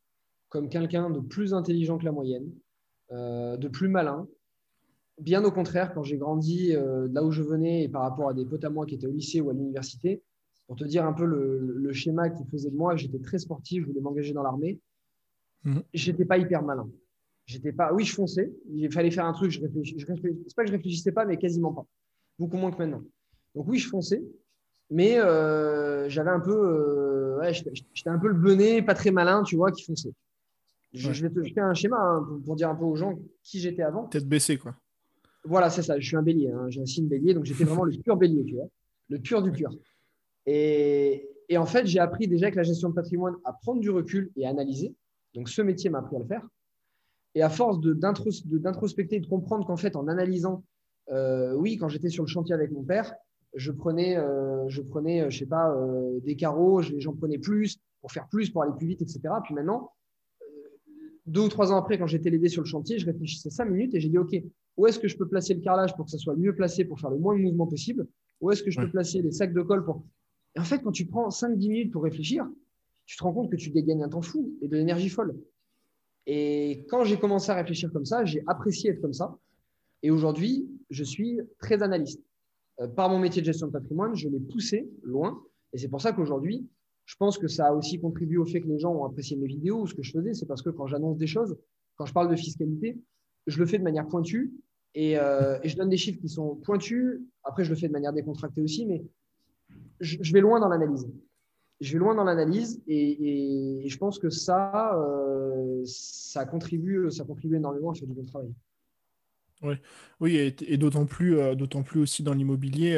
comme quelqu'un de plus intelligent que la moyenne, de plus malin. Bien au contraire, quand j'ai grandi là où je venais et par rapport à des potes à moi qui étaient au lycée ou à l'université, pour te dire un peu le, le schéma qui faisait de moi, j'étais très sportif, je voulais m'engager dans l'armée. Mhm. J'étais pas hyper malin. J'étais pas. Oui, je fonçais. Il fallait faire un truc. Je réfléchis. Je réfléchis. C'est pas que je réfléchissais pas, mais quasiment pas. Beaucoup moins que maintenant. Donc oui, je fonçais. Mais euh, j'avais un peu, euh, ouais, j'étais un peu le benet, pas très malin, tu vois, qui fonçait. Je, Ouais. je vais te jeter un schéma hein, pour, pour dire un peu aux gens qui j'étais avant. Tête baissée, quoi. Voilà, c'est ça. Je suis un bélier. hein, J'ai un signe bélier, donc j'étais vraiment le pur bélier, tu vois, le pur du pur. Et, et en fait, j'ai appris déjà avec la gestion de patrimoine à prendre du recul et à analyser. Donc ce métier m'a appris à le faire. Et à force d'introspecter et de comprendre qu'en fait, en analysant, euh, oui, quand j'étais sur le chantier avec mon père, je prenais, euh, je prenais, euh, je sais pas, euh, des carreaux, je- j'en prenais plus pour faire plus, pour aller plus vite, etc. Puis maintenant, deux ou trois ans après, quand j'étais l'aidé sur le chantier, je réfléchissais cinq minutes et j'ai dit, OK, où est-ce que je peux placer le carrelage pour que ça soit le mieux placé pour faire le moins de mouvement possible? Où est-ce que je peux placer les sacs de colle pour... Et en fait, quand tu prends 5-10 minutes pour réfléchir, tu te rends compte que tu dégagnes un temps fou et de l'énergie folle. Et quand j'ai commencé à réfléchir comme ça, j'ai apprécié être comme ça. Et aujourd'hui, je suis très analyste. Euh, par mon métier de gestion de patrimoine, je l'ai poussé loin. Et c'est pour ça qu'aujourd'hui, je pense que ça a aussi contribué au fait que les gens ont apprécié mes vidéos ou ce que je faisais. C'est parce que quand j'annonce des choses, quand je parle de fiscalité, je le fais de manière pointue et, euh, je donne des chiffres qui sont pointus. Après, je le fais de manière décontractée aussi, mais je, vais loin dans l'analyse. Je vais loin dans l'analyse et, je pense que ça, euh, ça, contribue, ça contribue énormément à faire du bon travail. Oui, et, d'autant plus, euh, d'autant plus aussi dans l'immobilier.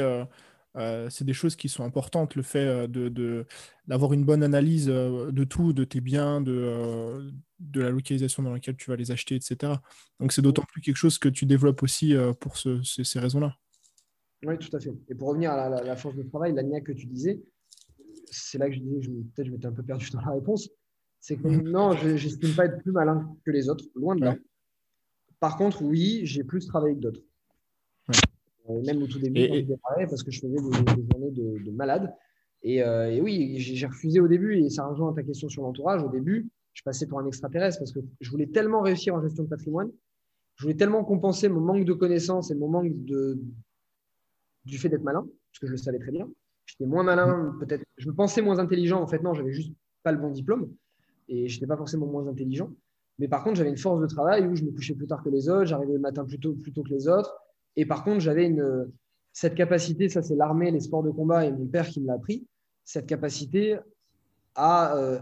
Euh, c'est des choses qui sont importantes, le fait de, d'avoir une bonne analyse de tout, de tes biens, de, de la localisation dans laquelle tu vas les acheter, etc. Donc c'est d'autant plus quelque chose que tu développes aussi pour ces, raisons-là. Oui, tout à fait. Et pour revenir à la, force de travail, l'ANIA que tu disais, c'est là que je disais que peut-être je m'étais un peu perdu (laughs) dans la réponse. C'est que mhm. non, je n'estime pas être plus malin que les autres, loin de là. Par contre, oui, j'ai plus travaillé que d'autres. Euh, même au tout début, quand je démarrais, parce que je faisais des, journées de, de malade. Euh, et, oui, j'ai refusé au début, et ça rejoint ta question sur l'entourage. Au début, je passais pour un extraterrestre parce que je voulais tellement réussir en gestion de patrimoine, je voulais tellement compenser mon manque de connaissances et mon manque de, du fait d'être malin, parce que je le savais très bien. J'étais moins malin, peut-être, je me pensais moins intelligent. En fait, non, j'avais juste pas le bon diplôme et je n'étais pas forcément moins intelligent. Mais par contre, j'avais une force de travail où je me couchais plus tard que les autres, j'arrivais le matin plus tôt, plus tôt que les autres. Et par contre, j'avais une, cette capacité, ça c'est l'armée, les sports de combat et mon père qui me l'a appris, cette capacité à euh,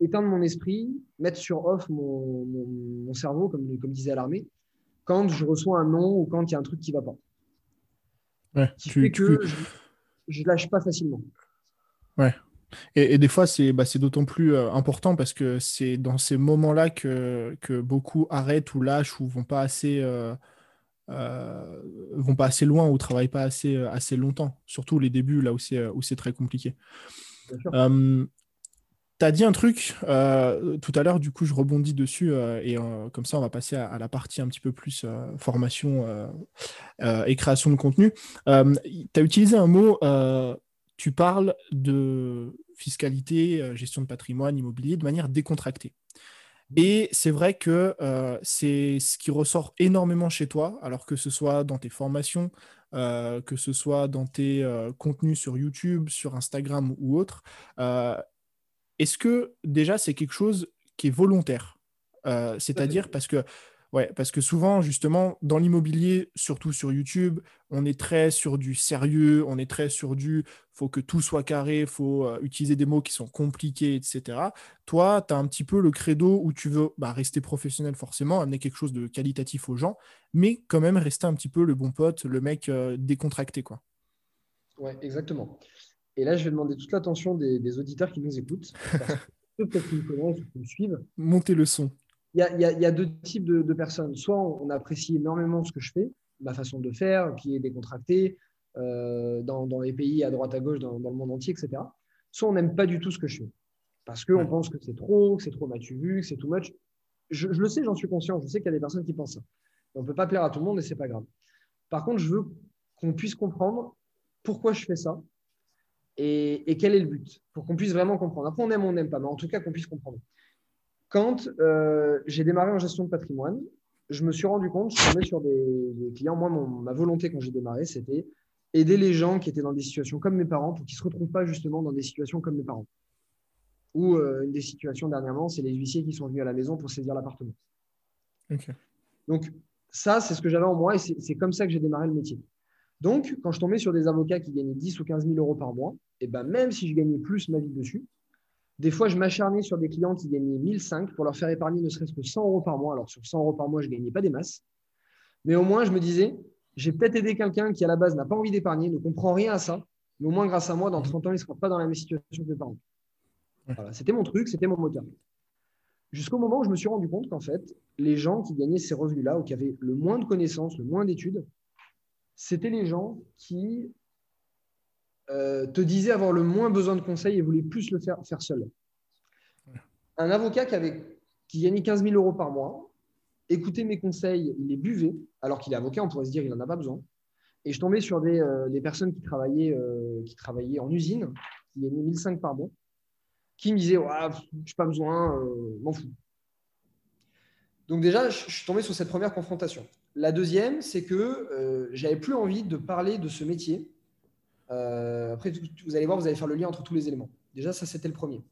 éteindre mon esprit, mettre sur off mon, mon, cerveau, comme, comme disait l'armée, quand je reçois un nom ou quand il y a un truc qui ne va pas. Ouais, qui fait que je ne lâche pas facilement. Ouais. Et, des fois, c'est bah, d'autant plus euh, important parce que c'est dans ces moments-là que, que, beaucoup arrêtent ou lâchent ou vont pas assez. Euh, euh, vont pas assez loin ou travaillent pas assez, assez longtemps, surtout les débuts là où c'est, où c'est très compliqué. tu as dit un truc tout à l'heure, du coup je rebondis dessus et comme ça on va passer à, la partie un petit peu plus formation et création de contenu. tu as utilisé un mot, tu parles de fiscalité, gestion de patrimoine, immobilier de manière décontractée. Et c'est vrai que euh, c'est ce qui ressort énormément chez toi, alors que ce soit dans tes formations, euh, que ce soit dans tes euh, contenus sur YouTube, sur Instagram ou autre. Est-ce que déjà c'est quelque chose qui est volontaire? C'est-à-dire parce que Ouais, parce que souvent, justement, dans l'immobilier, surtout sur YouTube, on est très sur du sérieux, on est très sur du faut que tout soit carré, il faut euh, utiliser des mots qui sont compliqués, etc. Toi, tu as un petit peu le credo où tu veux bah, rester professionnel forcément, amener quelque chose de qualitatif aux gens, mais quand même rester un petit peu le bon pote, le mec euh, décontracté. quoi. Ouais, exactement. Et là, je vais demander toute l'attention des, auditeurs qui nous écoutent. peut-être qu'ils me connaissent ou qui me suivent. Montez le son il y, a, deux types de, personnes. Soit on apprécie énormément ce que je fais, ma façon de faire, qui est décontractée, euh, dans, les pays à droite à gauche, dans, le monde entier, etc. Soit on n'aime pas du tout ce que je fais. Parce qu'on pense que c'est trop, que c'est trop matu vu, que c'est too much. Je, le sais, j'en suis conscient. Je sais qu'il y a des personnes qui pensent ça. On ne peut pas plaire à tout le monde et c'est pas grave. Par contre, je veux qu'on puisse comprendre pourquoi je fais ça et, et quel est le but, pour qu'on puisse vraiment comprendre. Après, on aime ou on n'aime pas, mais en tout cas, qu'on puisse comprendre. Quand euh, j'ai démarré en gestion de patrimoine, je me suis rendu compte, je tombais sur des, clients. Moi, ma volonté quand j'ai démarré, c'était aider les gens qui étaient dans des situations comme mes parents pour qu'ils ne se retrouvent pas justement dans des situations comme mes parents. Ou euh, une des situations dernièrement, c'est les huissiers qui sont venus à la maison pour saisir l'appartement. Donc, ça, c'est ce que j'avais en moi et c'est comme ça que j'ai démarré le métier. Donc, quand je tombais sur des avocats qui gagnaient 10 ou 15 000 euros par mois, et ben même si je gagnais plus ma vie dessus, des fois, je m'acharnais sur des clients qui gagnaient 1005 pour leur faire épargner ne serait-ce que 100 euros par mois. Alors, sur 100 euros par mois, je ne gagnais pas des masses. Mais au moins, je me disais, j'ai peut-être aidé quelqu'un qui, à la base, n'a pas envie d'épargner, ne comprend rien à ça. Mais au moins, grâce à moi, dans 30 ans, il ne sera pas dans la même situation que mes parents. c'était mon truc, c'était mon moteur. Jusqu'au moment où je me suis rendu compte qu'en fait, les gens qui gagnaient ces revenus-là ou qui avaient le moins de connaissances, le moins d'études, c'était les gens qui euh, te disait avoir le moins besoin de conseils et voulait plus le faire, faire seul. Un avocat qui, avait, qui gagnait 15 000 euros par mois, écoutait mes conseils, il les buvait, alors qu'il est avocat, on pourrait se dire qu'il n'en a pas besoin. Et je tombais sur des, euh, personnes qui travaillaient, euh, qui travaillaient en usine, qui gagnaient 1500 par mois, qui me disaient Je n'ai pas besoin, m'en fous. Donc, déjà, je suis tombé sur cette première confrontation. La deuxième, c'est que j'avais plus envie de parler de ce métier. Après, vous allez voir, vous allez faire le lien entre tous les éléments. Déjà, ça, c'était le premier.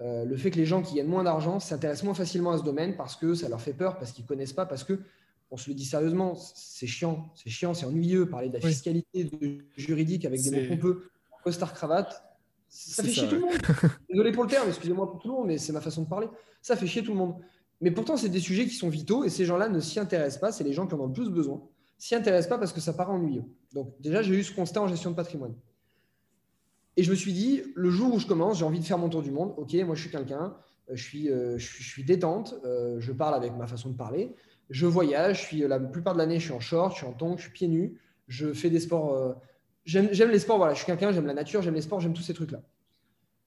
le fait que les gens qui gagnent moins d'argent s'intéressent moins facilement à ce domaine parce que ça leur fait peur, parce qu'ils ne connaissent pas, parce que on se le dit sérieusement, c'est chiant, c'est chiant, c'est ennuyeux, parler de la fiscalité de juridique avec des mots pompeux, costard cravate, ça fait chier tout le monde. (laughs) Désolé pour le terme, excusez-moi pour tout le monde, mais c'est ma façon de parler. Ça fait chier tout le monde. Mais pourtant, c'est des sujets qui sont vitaux et ces gens-là ne s'y intéressent pas, c'est les gens qui en ont le plus besoin. S'y intéressent pas parce que ça paraît ennuyeux. Donc déjà, j'ai eu ce constat en gestion de patrimoine. Et je me suis dit, le jour où je commence, j'ai envie de faire mon tour du monde. Ok, moi je suis quelqu'un, euh, je suis, euh, je suis, détente, euh, je parle avec ma façon de parler je voyage, je suis, la plupart de l'année, je suis en short, je suis en tongs, je suis pieds nus, je fais des sports. Euh, j'aime les sports, voilà, je suis quelqu'un, j'aime la nature, j'aime les sports, j'aime tous ces trucs-là.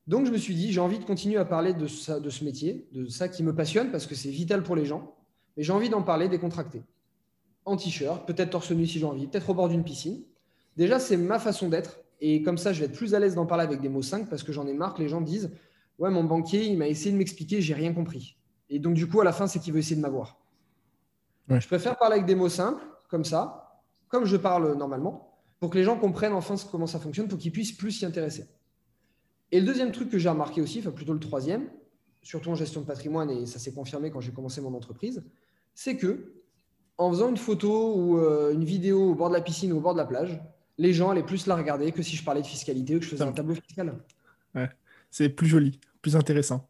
Donc, je me suis dit, j'ai envie de continuer à parler de, ça, de ce métier, de ça qui me passionne parce que c'est vital pour les gens, mais j'ai envie d'en parler décontracté. En t-shirt, peut-être torse nu si j'ai envie, peut-être au bord d'une piscine. Déjà, c'est ma façon d'être et comme ça, je vais être plus à l'aise d'en parler avec des mots 5 parce que j'en ai marre que les gens disent Ouais, mon banquier, il m'a essayé de m'expliquer, j'ai rien compris. Et donc, du coup, à la fin, c'est qu'il veut essayer de m'avoir. Je préfère parler avec des mots simples, comme ça, comme je parle normalement, pour que les gens comprennent enfin comment ça fonctionne, pour qu'ils puissent plus s'y intéresser. Et le deuxième truc que j'ai remarqué aussi, enfin plutôt le troisième, surtout en gestion de patrimoine, et ça s'est confirmé quand j'ai commencé mon entreprise, c'est que en faisant une photo ou euh, une vidéo au bord de la piscine ou au bord de la plage, les gens allaient plus la regarder que si je parlais de fiscalité ou que je faisais un tableau fiscal. Ouais. C'est plus joli, plus intéressant.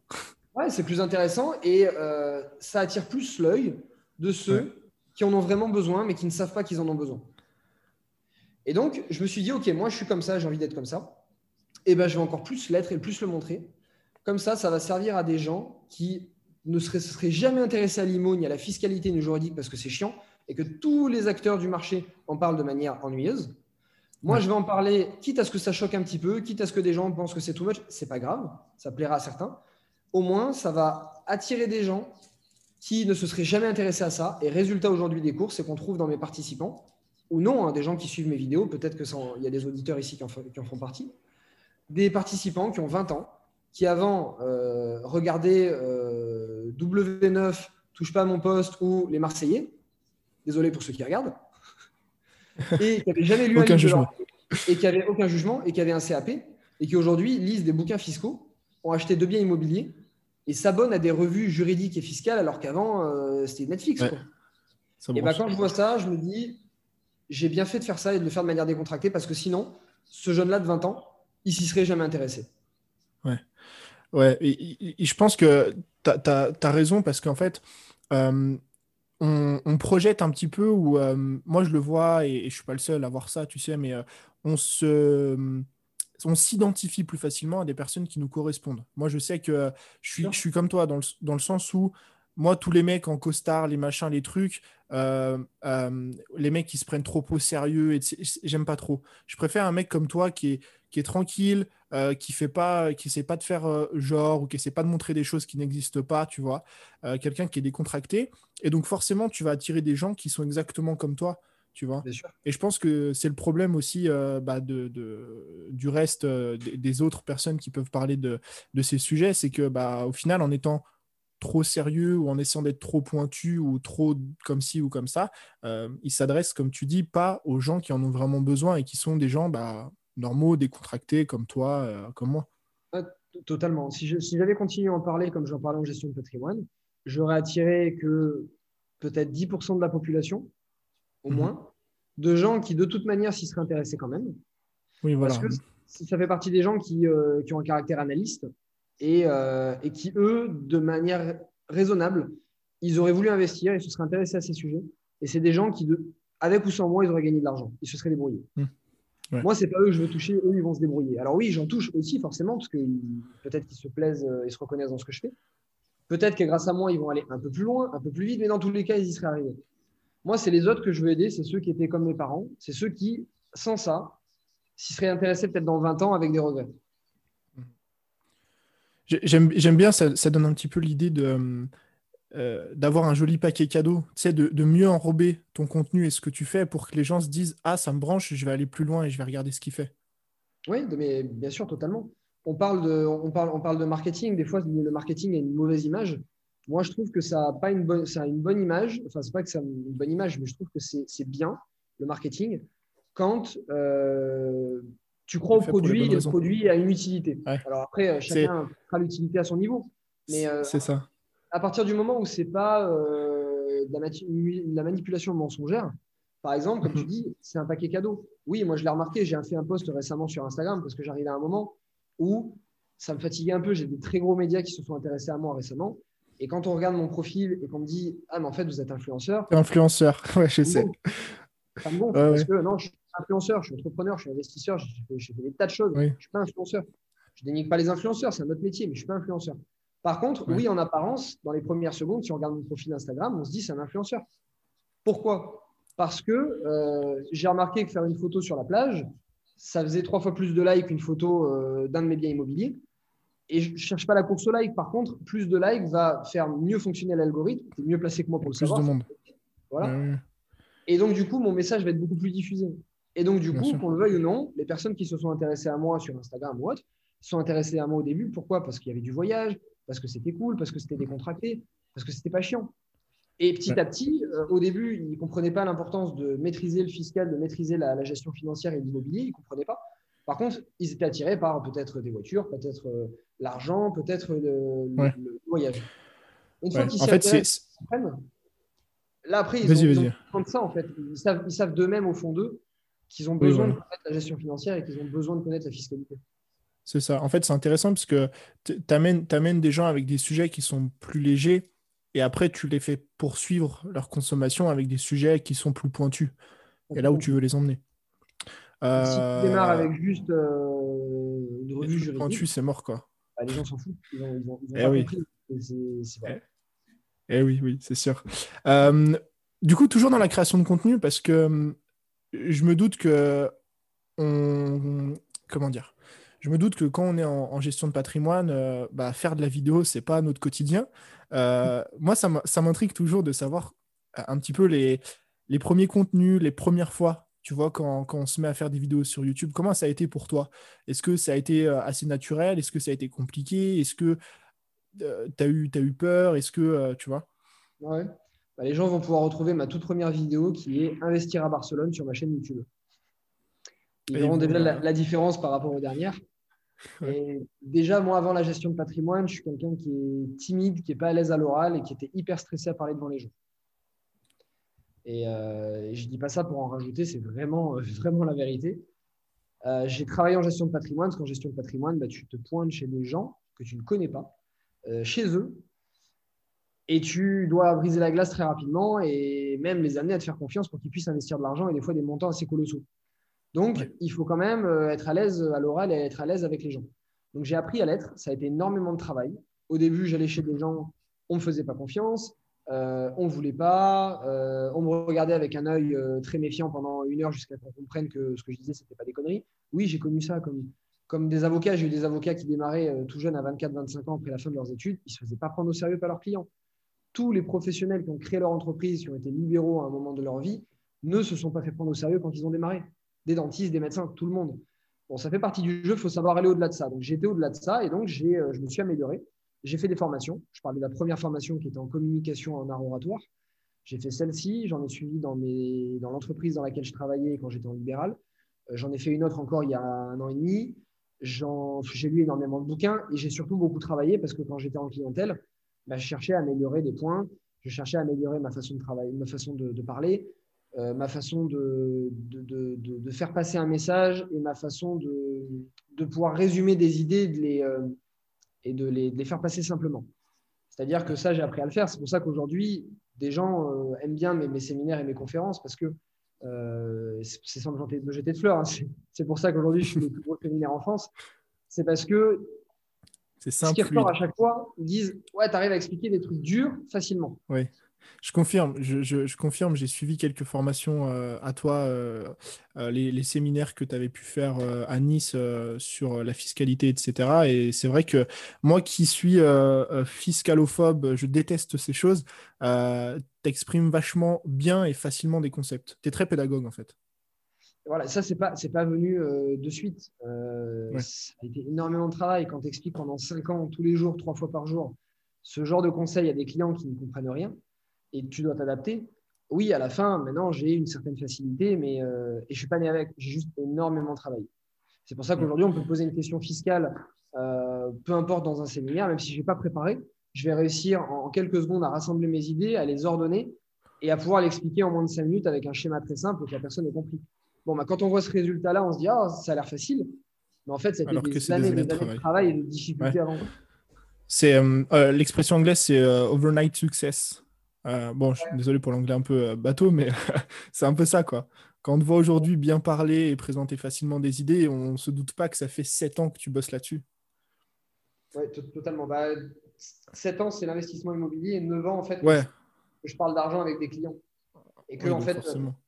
Ouais, c'est plus intéressant et euh, ça attire plus l'œil de ceux qui en ont vraiment besoin, mais qui ne savent pas qu'ils en ont besoin. Et donc, je me suis dit, OK, moi, je suis comme ça, j'ai envie d'être comme ça. Et eh ben, je vais encore plus l'être et plus le montrer. Comme ça, ça va servir à des gens qui ne seraient, jamais intéressés à l'IMO ni à la fiscalité ni au juridique parce que c'est chiant et que tous les acteurs du marché en parlent de manière ennuyeuse. Moi, je vais en parler, quitte à ce que ça choque un petit peu, quitte à ce que des gens pensent que c'est too much, c'est pas grave, ça plaira à certains. Au moins, ça va attirer des gens qui ne se seraient jamais intéressés à ça. Et résultat aujourd'hui des cours, c'est qu'on trouve dans mes participants, ou non, hein, des gens qui suivent mes vidéos, peut-être qu'il y a des auditeurs ici qui en, font partie, des participants qui ont 20 ans, qui avant euh, regardaient euh, W9, Touche pas à mon poste ou Les Marseillais, désolé pour ceux qui regardent, (laughs) et qui n'avaient jamais lu aucun un jugement. et qui n'avaient aucun jugement, et qui avaient un CAP, et qui aujourd'hui lisent des bouquins fiscaux, ont acheté deux biens immobiliers, et s'abonne à des revues juridiques et fiscales alors qu'avant, euh, c'était Netflix. Et bah, quand je vois ça, je me dis, j'ai bien fait de faire ça et de le faire de manière décontractée parce que sinon, ce jeune-là de 20 ans, il s'y serait jamais intéressé. Ouais. Et, je pense que tu as, raison parce qu'en fait, euh, on, projette un petit peu, ou euh, moi je le vois, et, et, je suis pas le seul à voir ça, tu sais, mais on se on s'identifie plus facilement à des personnes qui nous correspondent. Moi, je sais que je suis, je suis comme toi dans le, dans le, sens où moi, tous les mecs en costard, les machins, les trucs, euh, euh, les mecs qui se prennent trop au sérieux, j'aime pas trop. Je préfère un mec comme toi qui est, qui est tranquille, euh, qui fait pas, qui essaie pas de faire genre ou qui essaie pas de montrer des choses qui n'existent pas, tu vois. Quelqu'un qui est décontracté. Et donc forcément, tu vas attirer des gens qui sont exactement comme toi tu vois. Et je pense que c'est le problème aussi euh, bah, de, du reste euh, des, autres personnes qui peuvent parler de, ces sujets, c'est que bah, au final, en étant trop sérieux ou en essayant d'être trop pointu ou trop comme ci ou comme ça, euh, ils s'adressent, comme tu dis, pas aux gens qui en ont vraiment besoin et qui sont des gens bah, normaux, décontractés comme toi, comme moi. totalement. Si, j'avais continué à en parler comme j'en parlais en gestion de patrimoine, j'aurais attiré que peut-être 10% de la population au mhm. moins, de gens qui de toute manière s'y seraient intéressés quand même. Oui, voilà. Parce que ça fait partie des gens qui, euh, qui ont un caractère analyste et, euh, et, qui, eux, de manière raisonnable, ils auraient voulu investir et se seraient intéressés à ces sujets. Et c'est des gens qui, de, avec ou sans moi, ils auraient gagné de l'argent. Ils se seraient débrouillés. Moi, hmm. Moi, c'est pas eux que je veux toucher, eux, ils vont se débrouiller. Alors oui, j'en touche aussi forcément, parce que peut-être qu'ils se plaisent et se reconnaissent dans ce que je fais. Peut-être que grâce à moi, ils vont aller un peu plus loin, un peu plus vite, mais dans tous les cas, ils y seraient arrivés. Moi, c'est les autres que je veux aider, c'est ceux qui étaient comme mes parents, c'est ceux qui, sans ça, s'y seraient intéressés peut-être dans 20 ans avec des regrets. J'aime bien, ça, donne un petit peu l'idée de, euh, d'avoir un joli paquet cadeau, de, mieux enrober ton contenu et ce que tu fais pour que les gens se disent Ah, ça me branche, je vais aller plus loin et je vais regarder ce qu'il fait. Oui, mais bien sûr, totalement. On parle, de, on, parle, on parle de marketing. Des fois, le marketing a une mauvaise image. Moi, je trouve que ça a, pas une, bonne, ça a une bonne image. Enfin, c'est pas que ça a une bonne image, mais je trouve que c'est bien, le marketing, quand euh, tu crois au produit et le produit a une utilité. Alors après, euh, chacun fera l'utilité à son niveau. Mais euh, c'est ça. À partir du moment où c'est pas de la, manipulation mensongère, par exemple, comme tu dis, c'est un paquet cadeau. Oui, moi je l'ai remarqué, j'ai fait un post récemment sur Instagram parce que j'arrivais à un moment où ça me fatiguait un peu. J'ai des très gros médias qui se sont intéressés à moi récemment. Et quand on regarde mon profil et qu'on me dit Ah, mais en fait, vous êtes influenceur. Influenceur, (laughs) ouais, je sais. Parce que non, je suis influenceur, je suis entrepreneur, je suis investisseur, je fais, des tas de choses. Je ne suis pas influenceur. Je dénigre pas les influenceurs, c'est un autre métier, mais je ne suis pas influenceur. Par contre, oui, en apparence, dans les premières secondes, si on regarde mon profil Instagram, on se dit c'est un influenceur. Pourquoi? Parce que euh, j'ai remarqué que faire une photo sur la plage, ça faisait trois fois plus de likes qu'une photo euh, d'un de mes biens immobiliers. Et je ne cherche pas la course au like. Par contre, plus de likes va faire mieux fonctionner l'algorithme. Tu es mieux placé que moi pour le savoir. Plus de monde. Voilà. Et donc, du coup, mon message va être beaucoup plus diffusé. Et donc, du coup, qu'on le veuille ou non, les personnes qui se sont intéressées à moi sur Instagram ou autre, sont intéressées à moi au début. Pourquoi? Parce qu'il y avait du voyage, parce que c'était cool, parce que c'était décontracté, parce que c'était pas chiant. Et petit à petit, euh, au début, ils ne comprenaient pas l'importance de maîtriser le fiscal, de maîtriser la, gestion financière et l'immobilier. Ils ne comprenaient pas. Par contre, ils étaient attirés par peut-être des voitures, peut-être euh, l'argent, peut-être le, voyage. Une fois qu'ils en fait, là après, ils ont, besoin de ça en fait. Ils savent, ils savent d'eux-mêmes au fond d'eux qu'ils ont besoin de connaître la gestion financière et qu'ils ont besoin de connaître la fiscalité. C'est ça. En fait, c'est intéressant parce que tu amènes, des gens avec des sujets qui sont plus légers et après, tu les fais poursuivre leur consommation avec des sujets qui sont plus pointus. Et là où tu veux les emmener. Si tu démarres euh, avec juste euh, une revue juridique, pointu, c'est mort quoi. Bah, les gens s'en foutent. Ils ont, ils ont, eh oui. C'est vrai. Eh, eh, oui, oui, c'est sûr. Euh, du coup, toujours dans la création de contenu, parce que je me doute que on, comment dire? Je me doute que quand on est en, gestion de patrimoine, euh, bah, faire de la vidéo, c'est pas notre quotidien. Euh, moi, ça m'intrigue toujours de savoir un petit peu les, les premiers contenus, les premières fois, tu vois, quand, quand, on se met à faire des vidéos sur YouTube. Comment ça a été pour toi? Est-ce que ça a été euh, assez naturel? Est-ce que ça a été compliqué? Est-ce que tu as, eu, as eu peur? Est-ce que, tu vois? Ouais. Bah, les gens vont pouvoir retrouver ma toute première vidéo qui est Investir à Barcelone sur ma chaîne YouTube. Ils verront déjà la, différence par rapport aux dernières déjà, moi, avant la gestion de patrimoine, je suis quelqu'un qui est timide, qui n'est pas à l'aise à l'oral et qui était hyper stressé à parler devant les gens. Et, euh, je ne dis pas ça pour en rajouter, c'est vraiment, (laughs) vraiment la vérité. Euh, j'ai travaillé en gestion de patrimoine, parce qu'en gestion de patrimoine, bah, tu te pointes chez des gens que tu ne connais pas, euh, chez eux, et tu dois briser la glace très rapidement et même les amener à te faire confiance pour qu'ils puissent investir de l'argent et des fois des montants assez colossaux. Donc, il faut quand même euh, être à l'aise à l'oral et être à l'aise avec les gens. Donc, j'ai appris à l'être. Ça a été énormément de travail. Au début, j'allais chez des gens, on ne me faisait pas confiance, euh, on ne voulait pas, euh, on me regardait avec un œil très méfiant pendant une heure jusqu'à ce qu'on comprenne que ce que je disais, ce n'était pas des conneries. Oui, j'ai connu ça comme, comme des avocats. J'ai eu des avocats qui démarraient tout jeunes à 24-25 ans après la fin de leurs études. Ils ne se faisaient pas prendre au sérieux par leurs clients. Tous les professionnels qui ont créé leur entreprise, qui ont été libéraux à un moment de leur vie, ne se sont pas fait prendre au sérieux quand ils ont démarré des dentistes, des médecins, tout le monde. Bon, ça fait partie du jeu, il faut savoir aller au-delà de ça. Donc, j'étais au-delà de ça et donc, j'ai, euh, je me suis amélioré. J'ai fait des formations. Je parlais de la première formation qui était en communication en art oratoire. J'ai fait celle-ci, j'en ai suivi dans, mes, dans l'entreprise dans laquelle je travaillais quand j'étais en libéral. Euh, j'en ai fait une autre encore il y a un an et demi. j'ai lu énormément de bouquins et j'ai surtout beaucoup travaillé parce que quand j'étais en clientèle, bah, je cherchais à améliorer des points, je cherchais à améliorer ma façon de travailler, ma façon de, parler, euh, ma façon de, de, de, faire passer un message et ma façon de, pouvoir résumer des idées les, euh, et de les, les, faire passer simplement. C'est-à-dire que ça, j'ai appris à le faire. C'est pour ça qu'aujourd'hui, des gens euh, aiment bien mes, mes, séminaires et mes conférences parce que c'est sans me jeter de fleurs. Hein. (laughs) C'est pour ça qu'aujourd'hui, je suis le plus gros séminaire en France. C'est parce que c'est simple. Ce qui ressort à chaque fois, ils disent Ouais, tu arrives à expliquer des trucs durs facilement. Oui. Je confirme, je, confirme, j'ai suivi quelques formations euh, à toi, euh, euh, les, séminaires que tu avais pu faire à Nice sur la fiscalité, etc. Et c'est vrai que moi qui suis fiscalophobe, je déteste ces choses, t'exprimes vachement bien et facilement des concepts. Tu es très pédagogue en fait. Voilà, ça, c'est pas, pas venu de suite. Ça a été énormément de travail quand tu expliques pendant cinq ans, tous les jours, trois fois par jour, ce genre de conseils à des clients qui ne comprennent rien et tu dois t'adapter. Oui, à la fin, maintenant, j'ai une certaine facilité, mais euh, et je suis pas né avec. J'ai juste énormément travaillé. C'est pour ça qu'aujourd'hui, on peut poser une question fiscale, euh, peu importe dans un séminaire, même si je n'ai pas préparé, je vais réussir en quelques secondes à rassembler mes idées, à les ordonner et à pouvoir l'expliquer en moins de cinq minutes avec un schéma très simple que la personne ait compris. Bon, bah, quand on voit ce résultat-là, on se dit, ah, ça a l'air facile. Mais en fait, c'était des, des, années, de, travail. et de difficultés avant. C'est euh, l'expression anglaise, c'est overnight success. Euh, bon, je suis désolé pour l'anglais un peu euh, bateau, mais (laughs) c'est un peu ça, quoi. Quand on te voit aujourd'hui bien parler et présenter facilement des idées, on ne se doute pas que ça fait 7 ans que tu bosses là-dessus. Oui, totalement. Bah, 7 ans, c'est l'investissement immobilier et 9 ans, en fait, ouais. que je parle d'argent avec des clients. Et que, en fait,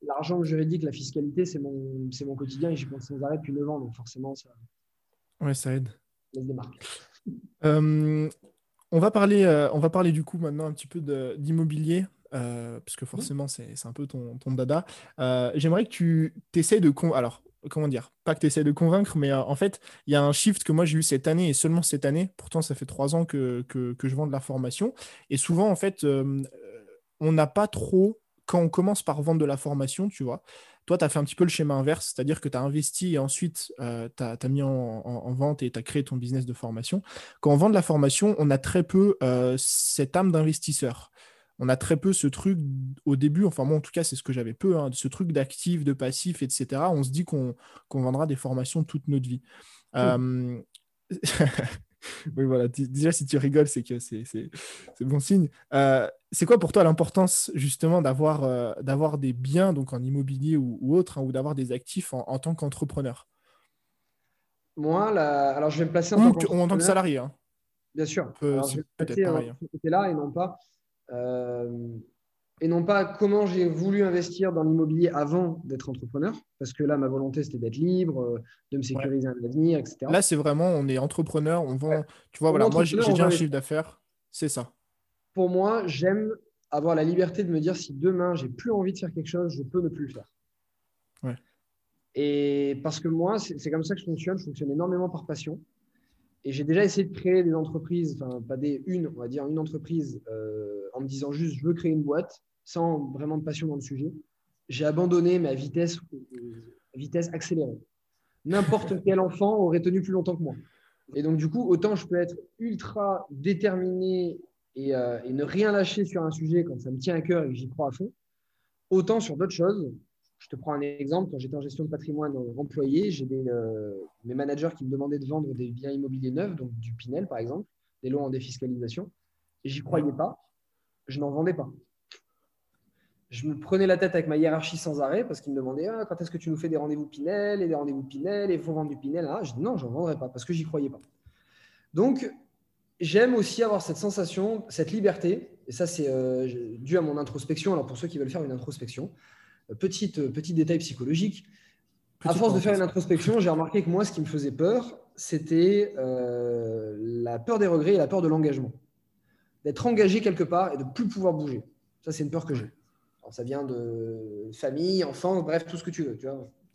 l'argent juridique, la fiscalité, c'est mon, mon quotidien et j'y pense sans arrêt depuis 9 ans. Donc, forcément, ça. Ouais, ça aide. Laisse des marques. Euh, on va parler, euh, on va parler du coup maintenant un petit peu d'immobilier. Euh, parce que forcément, c'est un peu ton, dada. Euh, j'aimerais que tu t'essayes de... Alors, comment dire? Pas que tu essaies de convaincre, mais en fait, il y a un shift que moi j'ai eu cette année et seulement cette année. Pourtant, ça fait trois ans que, que, je vends de la formation. Et souvent, en fait, on n'a pas trop, quand on commence par vendre de la formation, tu vois, toi, tu as fait un petit peu le schéma inverse, c'est-à-dire que tu as investi et ensuite euh, tu as, mis en, vente et tu as créé ton business de formation. Quand on vend de la formation, on a très peu euh, cette âme d'investisseur. On a très peu ce truc au début, enfin moi en tout cas c'est ce que j'avais peu, hein, ce truc d'actif, de passif, etc. On se dit qu'on vendra des formations toute notre vie. Euh, (laughs) oui, voilà. Déjà, si tu rigoles, c'est que c'est bon signe. C'est quoi pour toi l'importance justement d'avoir euh, d'avoir des biens donc en immobilier ou, autre, hein, ou d'avoir des actifs en, tant qu'entrepreneur? Moi, alors je vais me placer en, tant, en tant que salarié. Hein. Bien sûr. Peut-être pareil. Hein. là et non pas. Euh, et non pas comment j'ai voulu investir dans l'immobilier avant d'être entrepreneur, parce que là, ma volonté, c'était d'être libre, euh, de me sécuriser un avenir, etc. Là, c'est vraiment, on est entrepreneur, on vend, tu vois, voilà, moi, j'ai déjà un chiffre d'affaires, c'est ça. Pour moi, j'aime avoir la liberté de me dire si demain, j'ai plus envie de faire quelque chose, je peux ne plus le faire. Ouais. Et parce que moi, c'est comme ça que je fonctionne, je fonctionne énormément par passion. Et j'ai déjà essayé de créer des entreprises, enfin pas des une, on va dire une entreprise, euh, en me disant juste je veux créer une boîte sans vraiment de passion dans le sujet. J'ai abandonné ma vitesse, vitesse accélérée. N'importe (laughs) quel enfant aurait tenu plus longtemps que moi. Et donc du coup, autant je peux être ultra déterminé et, euh, et ne rien lâcher sur un sujet quand ça me tient à cœur et que j'y crois à fond, autant sur d'autres choses, je te prends un exemple. Quand j'étais en gestion de patrimoine employé, j'ai euh, mes managers qui me demandaient de vendre des biens immobiliers neufs, donc du Pinel par exemple, des lots en défiscalisation. J'y croyais pas. Je n'en vendais pas. Je me prenais la tête avec ma hiérarchie sans arrêt parce qu'ils me demandaient ah, quand est-ce que tu nous fais des rendez-vous Pinel et des rendez-vous Pinel et il faut vendre du Pinel? Ah, je dis non, je n'en vendrai pas parce que j'y croyais pas. Donc, j'aime aussi avoir cette sensation, cette liberté. Et ça, c'est euh, dû à mon introspection. Alors, pour ceux qui veulent faire une introspection, Petite, euh, petit détail psychologique. à force de faire une introspection, j'ai remarqué que moi, ce qui me faisait peur, c'était euh, la peur des regrets et la peur de l'engagement. D'être engagé quelque part et de ne plus pouvoir bouger. Ça, c'est une peur que j'ai. Ça vient de famille, enfance, bref, tout ce que tu veux. Tu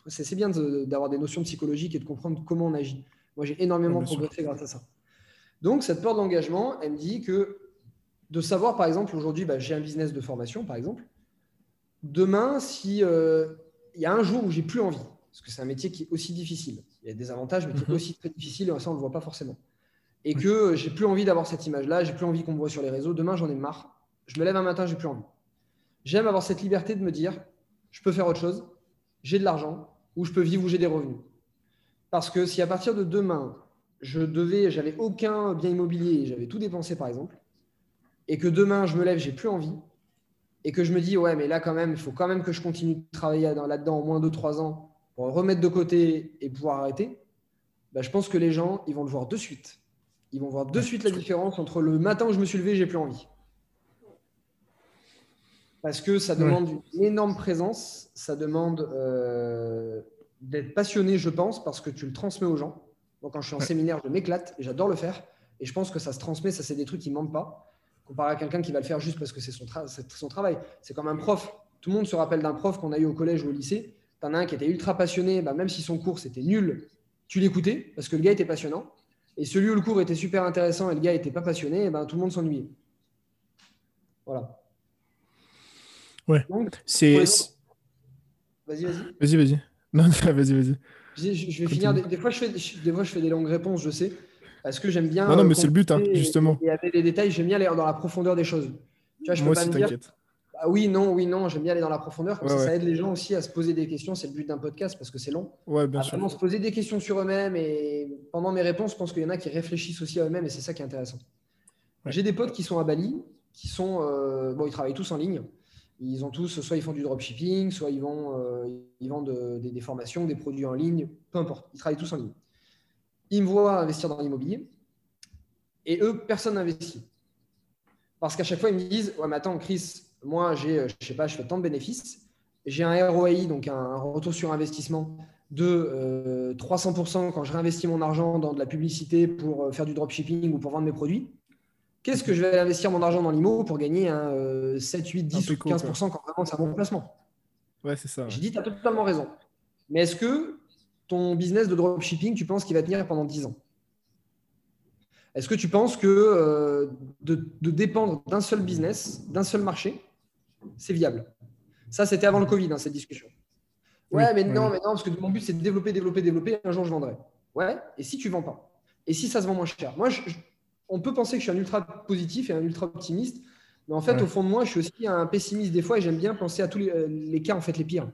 c'est, bien d'avoir des notions psychologiques et de comprendre comment on agit. Moi, j'ai énormément progressé grâce à ça. Donc, cette peur de l'engagement, elle me dit que de savoir, par exemple, aujourd'hui, bah, j'ai un business de formation, par exemple, demain, si euh, il y a un jour où j'ai plus envie, parce que c'est un métier qui est aussi difficile, il y a des avantages, mais qui est mhm. aussi très difficile, et ça, on ne le voit pas forcément. Et que j'ai plus envie d'avoir cette image-là, j'ai plus envie qu'on me voit sur les réseaux, demain, j'en ai marre. Je me lève un matin, j'ai plus envie. J'aime avoir cette liberté de me dire, je peux faire autre chose, j'ai de l'argent, ou je peux vivre, ou j'ai des revenus. Parce que si à partir de demain, je devais, j'avais aucun bien immobilier, j'avais tout dépensé par exemple, et que demain je me lève, j'ai plus envie, et que je me dis, ouais, mais là, quand même, il faut quand même que je continue de travailler là-dedans au moins 2-3 ans pour remettre de côté et pouvoir arrêter, bah, je pense que les gens, ils vont le voir de suite. Ils vont voir de suite la différence entre le matin où je me suis levé, j'ai plus envie. Parce que ça demande une énorme présence, ça demande euh, d'être passionné, je pense, parce que tu le transmets aux gens. Donc, quand je suis en séminaire, je m'éclate et j'adore le faire. Et je pense que ça se transmet, ça, c'est des trucs qui ne mentent pas. Comparé à quelqu'un qui va le faire juste parce que c'est son, son travail. C'est comme un prof. Tout le monde se rappelle d'un prof qu'on a eu au collège ou au lycée. T'en as un qui était ultra passionné, bah, même si son cours c'était nul, tu l'écoutais parce que le gars était passionnant. Et celui où le cours était super intéressant et le gars n'était pas passionné, et ben, tout le monde s'ennuyait. Voilà. Ouais. c'est. Vas-y, vas-y. Vas-y, vas-y. Non, (laughs) vas-y, vas-y. Je, vais finir. Des, fois, je fais, des fois, je fais des longues réponses, je sais. Parce que j'aime bien. Non, non, mais c'est le but, hein, justement. Et, avec les détails, j'aime bien aller dans la profondeur des choses. Tu vois, je Moi peux aussi, t'inquiète. Ah oui, non, oui, non, j'aime bien aller dans la profondeur. Comme ça, ça aide les gens aussi à se poser des questions. C'est le but d'un podcast parce que c'est long. Ouais, bien à sûr. Vraiment se poser des questions sur eux-mêmes. Et pendant mes réponses, je pense qu'il y en a qui réfléchissent aussi à eux-mêmes et c'est ça qui est intéressant. J'ai des potes qui sont à Bali, qui sont. Euh, bon, ils travaillent tous en ligne. Ils ont tous, soit ils font du dropshipping, soit ils, vont, euh, vendent euh, des, formations, des produits en ligne, peu importe. Ils travaillent tous en ligne. Ils me voient investir dans l'immobilier et eux, personne n'investit. Parce qu'à chaque fois, ils me disent Ouais, mais attends, Chris, moi, j'ai, euh, je sais pas, je fais tant de bénéfices. J'ai un ROI, donc un retour sur investissement de 300% euh, quand je réinvestis mon argent dans de la publicité pour faire du dropshipping ou pour vendre mes produits. Qu'est-ce que je vais investir mon argent dans l'IMO pour gagner un 7, 8, 10 ou 15% quand vraiment c'est un bon placement? Ouais, c'est ça. J'ai dit, tu as totalement raison. Mais est-ce que ton business de dropshipping, tu penses qu'il va tenir pendant 10 ans? Est-ce que tu penses que de, dépendre d'un seul business, d'un seul marché, c'est viable? Ça, c'était avant le Covid, hein, cette discussion. Ouais, mais non, mais non, parce que mon but, c'est de développer, développer, développer. un jour, je vendrai. Ouais, et si tu vends pas? Et si ça se vend moins cher? Moi, on peut penser que je suis un ultra positif et un ultra optimiste, mais en fait, au fond de moi, je suis aussi un pessimiste des fois et j'aime bien penser à tous les, euh, cas, en fait, les pires.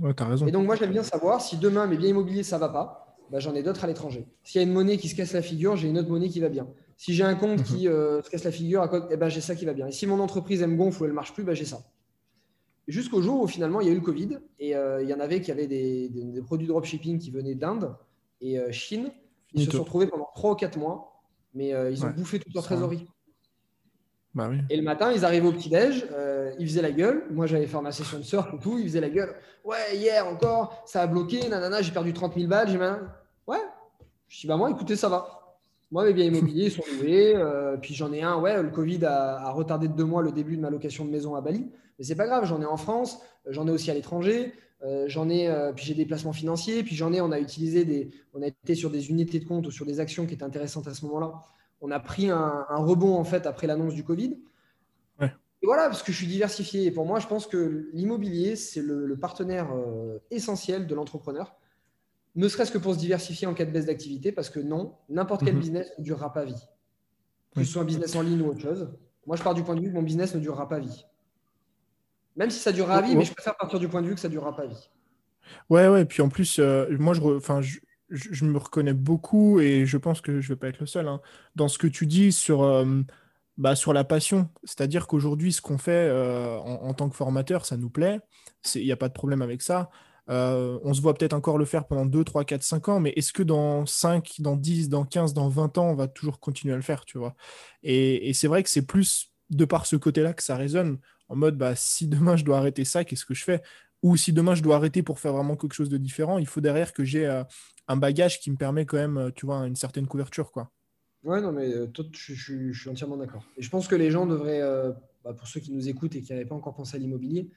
Ouais, as raison. Et donc, moi, j'aime bien savoir si demain, mes biens immobiliers, ça va pas, bah, j'en ai d'autres à l'étranger. S'il y a une monnaie qui se casse la figure, j'ai une autre monnaie qui va bien. Si j'ai un compte mhm. qui euh, se casse la figure, eh ben, j'ai ça qui va bien. Et si mon entreprise, elle me gonfle ou elle marche plus, bah, j'ai ça. Jusqu'au jour où finalement il y a eu le Covid et euh, il y en avait qui avaient des, produits dropshipping qui venaient d'Inde et euh, Chine. Ils se sont retrouvés pendant 3 ou 4 mois, mais euh, ils ont bouffé toute leur trésorerie. Bah et le matin, ils arrivaient au petit-déj, ils faisaient la gueule. Moi, j'avais fait ma session de surf et tout. Ils faisaient la gueule. Ouais, hier encore, ça a bloqué. Nanana, j'ai perdu 30 000 balles. J'ai Ouais. Je dis, bah, moi, écoutez, ça va. Moi, mes biens immobiliers sont loués. puis j'en ai un. Ouais, le Covid a, a, retardé de deux mois le début de ma location de maison à Bali. Mais c'est pas grave, j'en ai en France, euh, j'en ai aussi à l'étranger, euh, j'en ai, euh, puis j'ai des placements financiers, puis j'en ai, on a utilisé des, on a été sur des unités de compte ou sur des actions qui étaient intéressantes à ce moment-là. On a pris un, rebond en fait après l'annonce du Covid. Et voilà, parce que je suis diversifié. Et pour moi, je pense que l'immobilier, c'est le, partenaire essentiel de l'entrepreneur, ne serait-ce que pour se diversifier en cas de baisse d'activité, parce que non, n'importe quel mhm. business ne durera pas vie. Que ce soit un business en ligne ou autre chose. Moi, je pars du point de vue que mon business ne durera pas vie. Même si ça durera à vie, mais je préfère partir du point de vue que ça durera pas à vie. Ouais, ouais. Puis en plus, euh, moi, je, enfin, je, je, me reconnais beaucoup et je pense que je vais pas être le seul hein, dans ce que tu dis sur, euh, bah, sur la passion. C'est-à-dire qu'aujourd'hui, ce qu'on fait euh, en, tant que formateur, ça nous plaît. Il n'y a pas de problème avec ça. on se voit peut-être encore le faire pendant 2, 3, 4, 5 ans, mais est-ce que dans 5, dans 10, dans 15, dans 20 ans, on va toujours continuer à le faire, tu vois? Et, et c'est vrai que c'est plus de par ce côté-là que ça résonne en mode bah, si demain je dois arrêter ça, qu'est-ce que je fais? Ou si demain je dois arrêter pour faire vraiment quelque chose de différent, il faut derrière que j'ai euh, un bagage qui me permet quand même, euh, tu vois, une certaine couverture. quoi. Ouais, non, mais euh, toi, je, suis entièrement d'accord. Et je pense que les gens devraient, bah, pour ceux qui nous écoutent et qui n'avaient pas encore pensé à l'immobilier,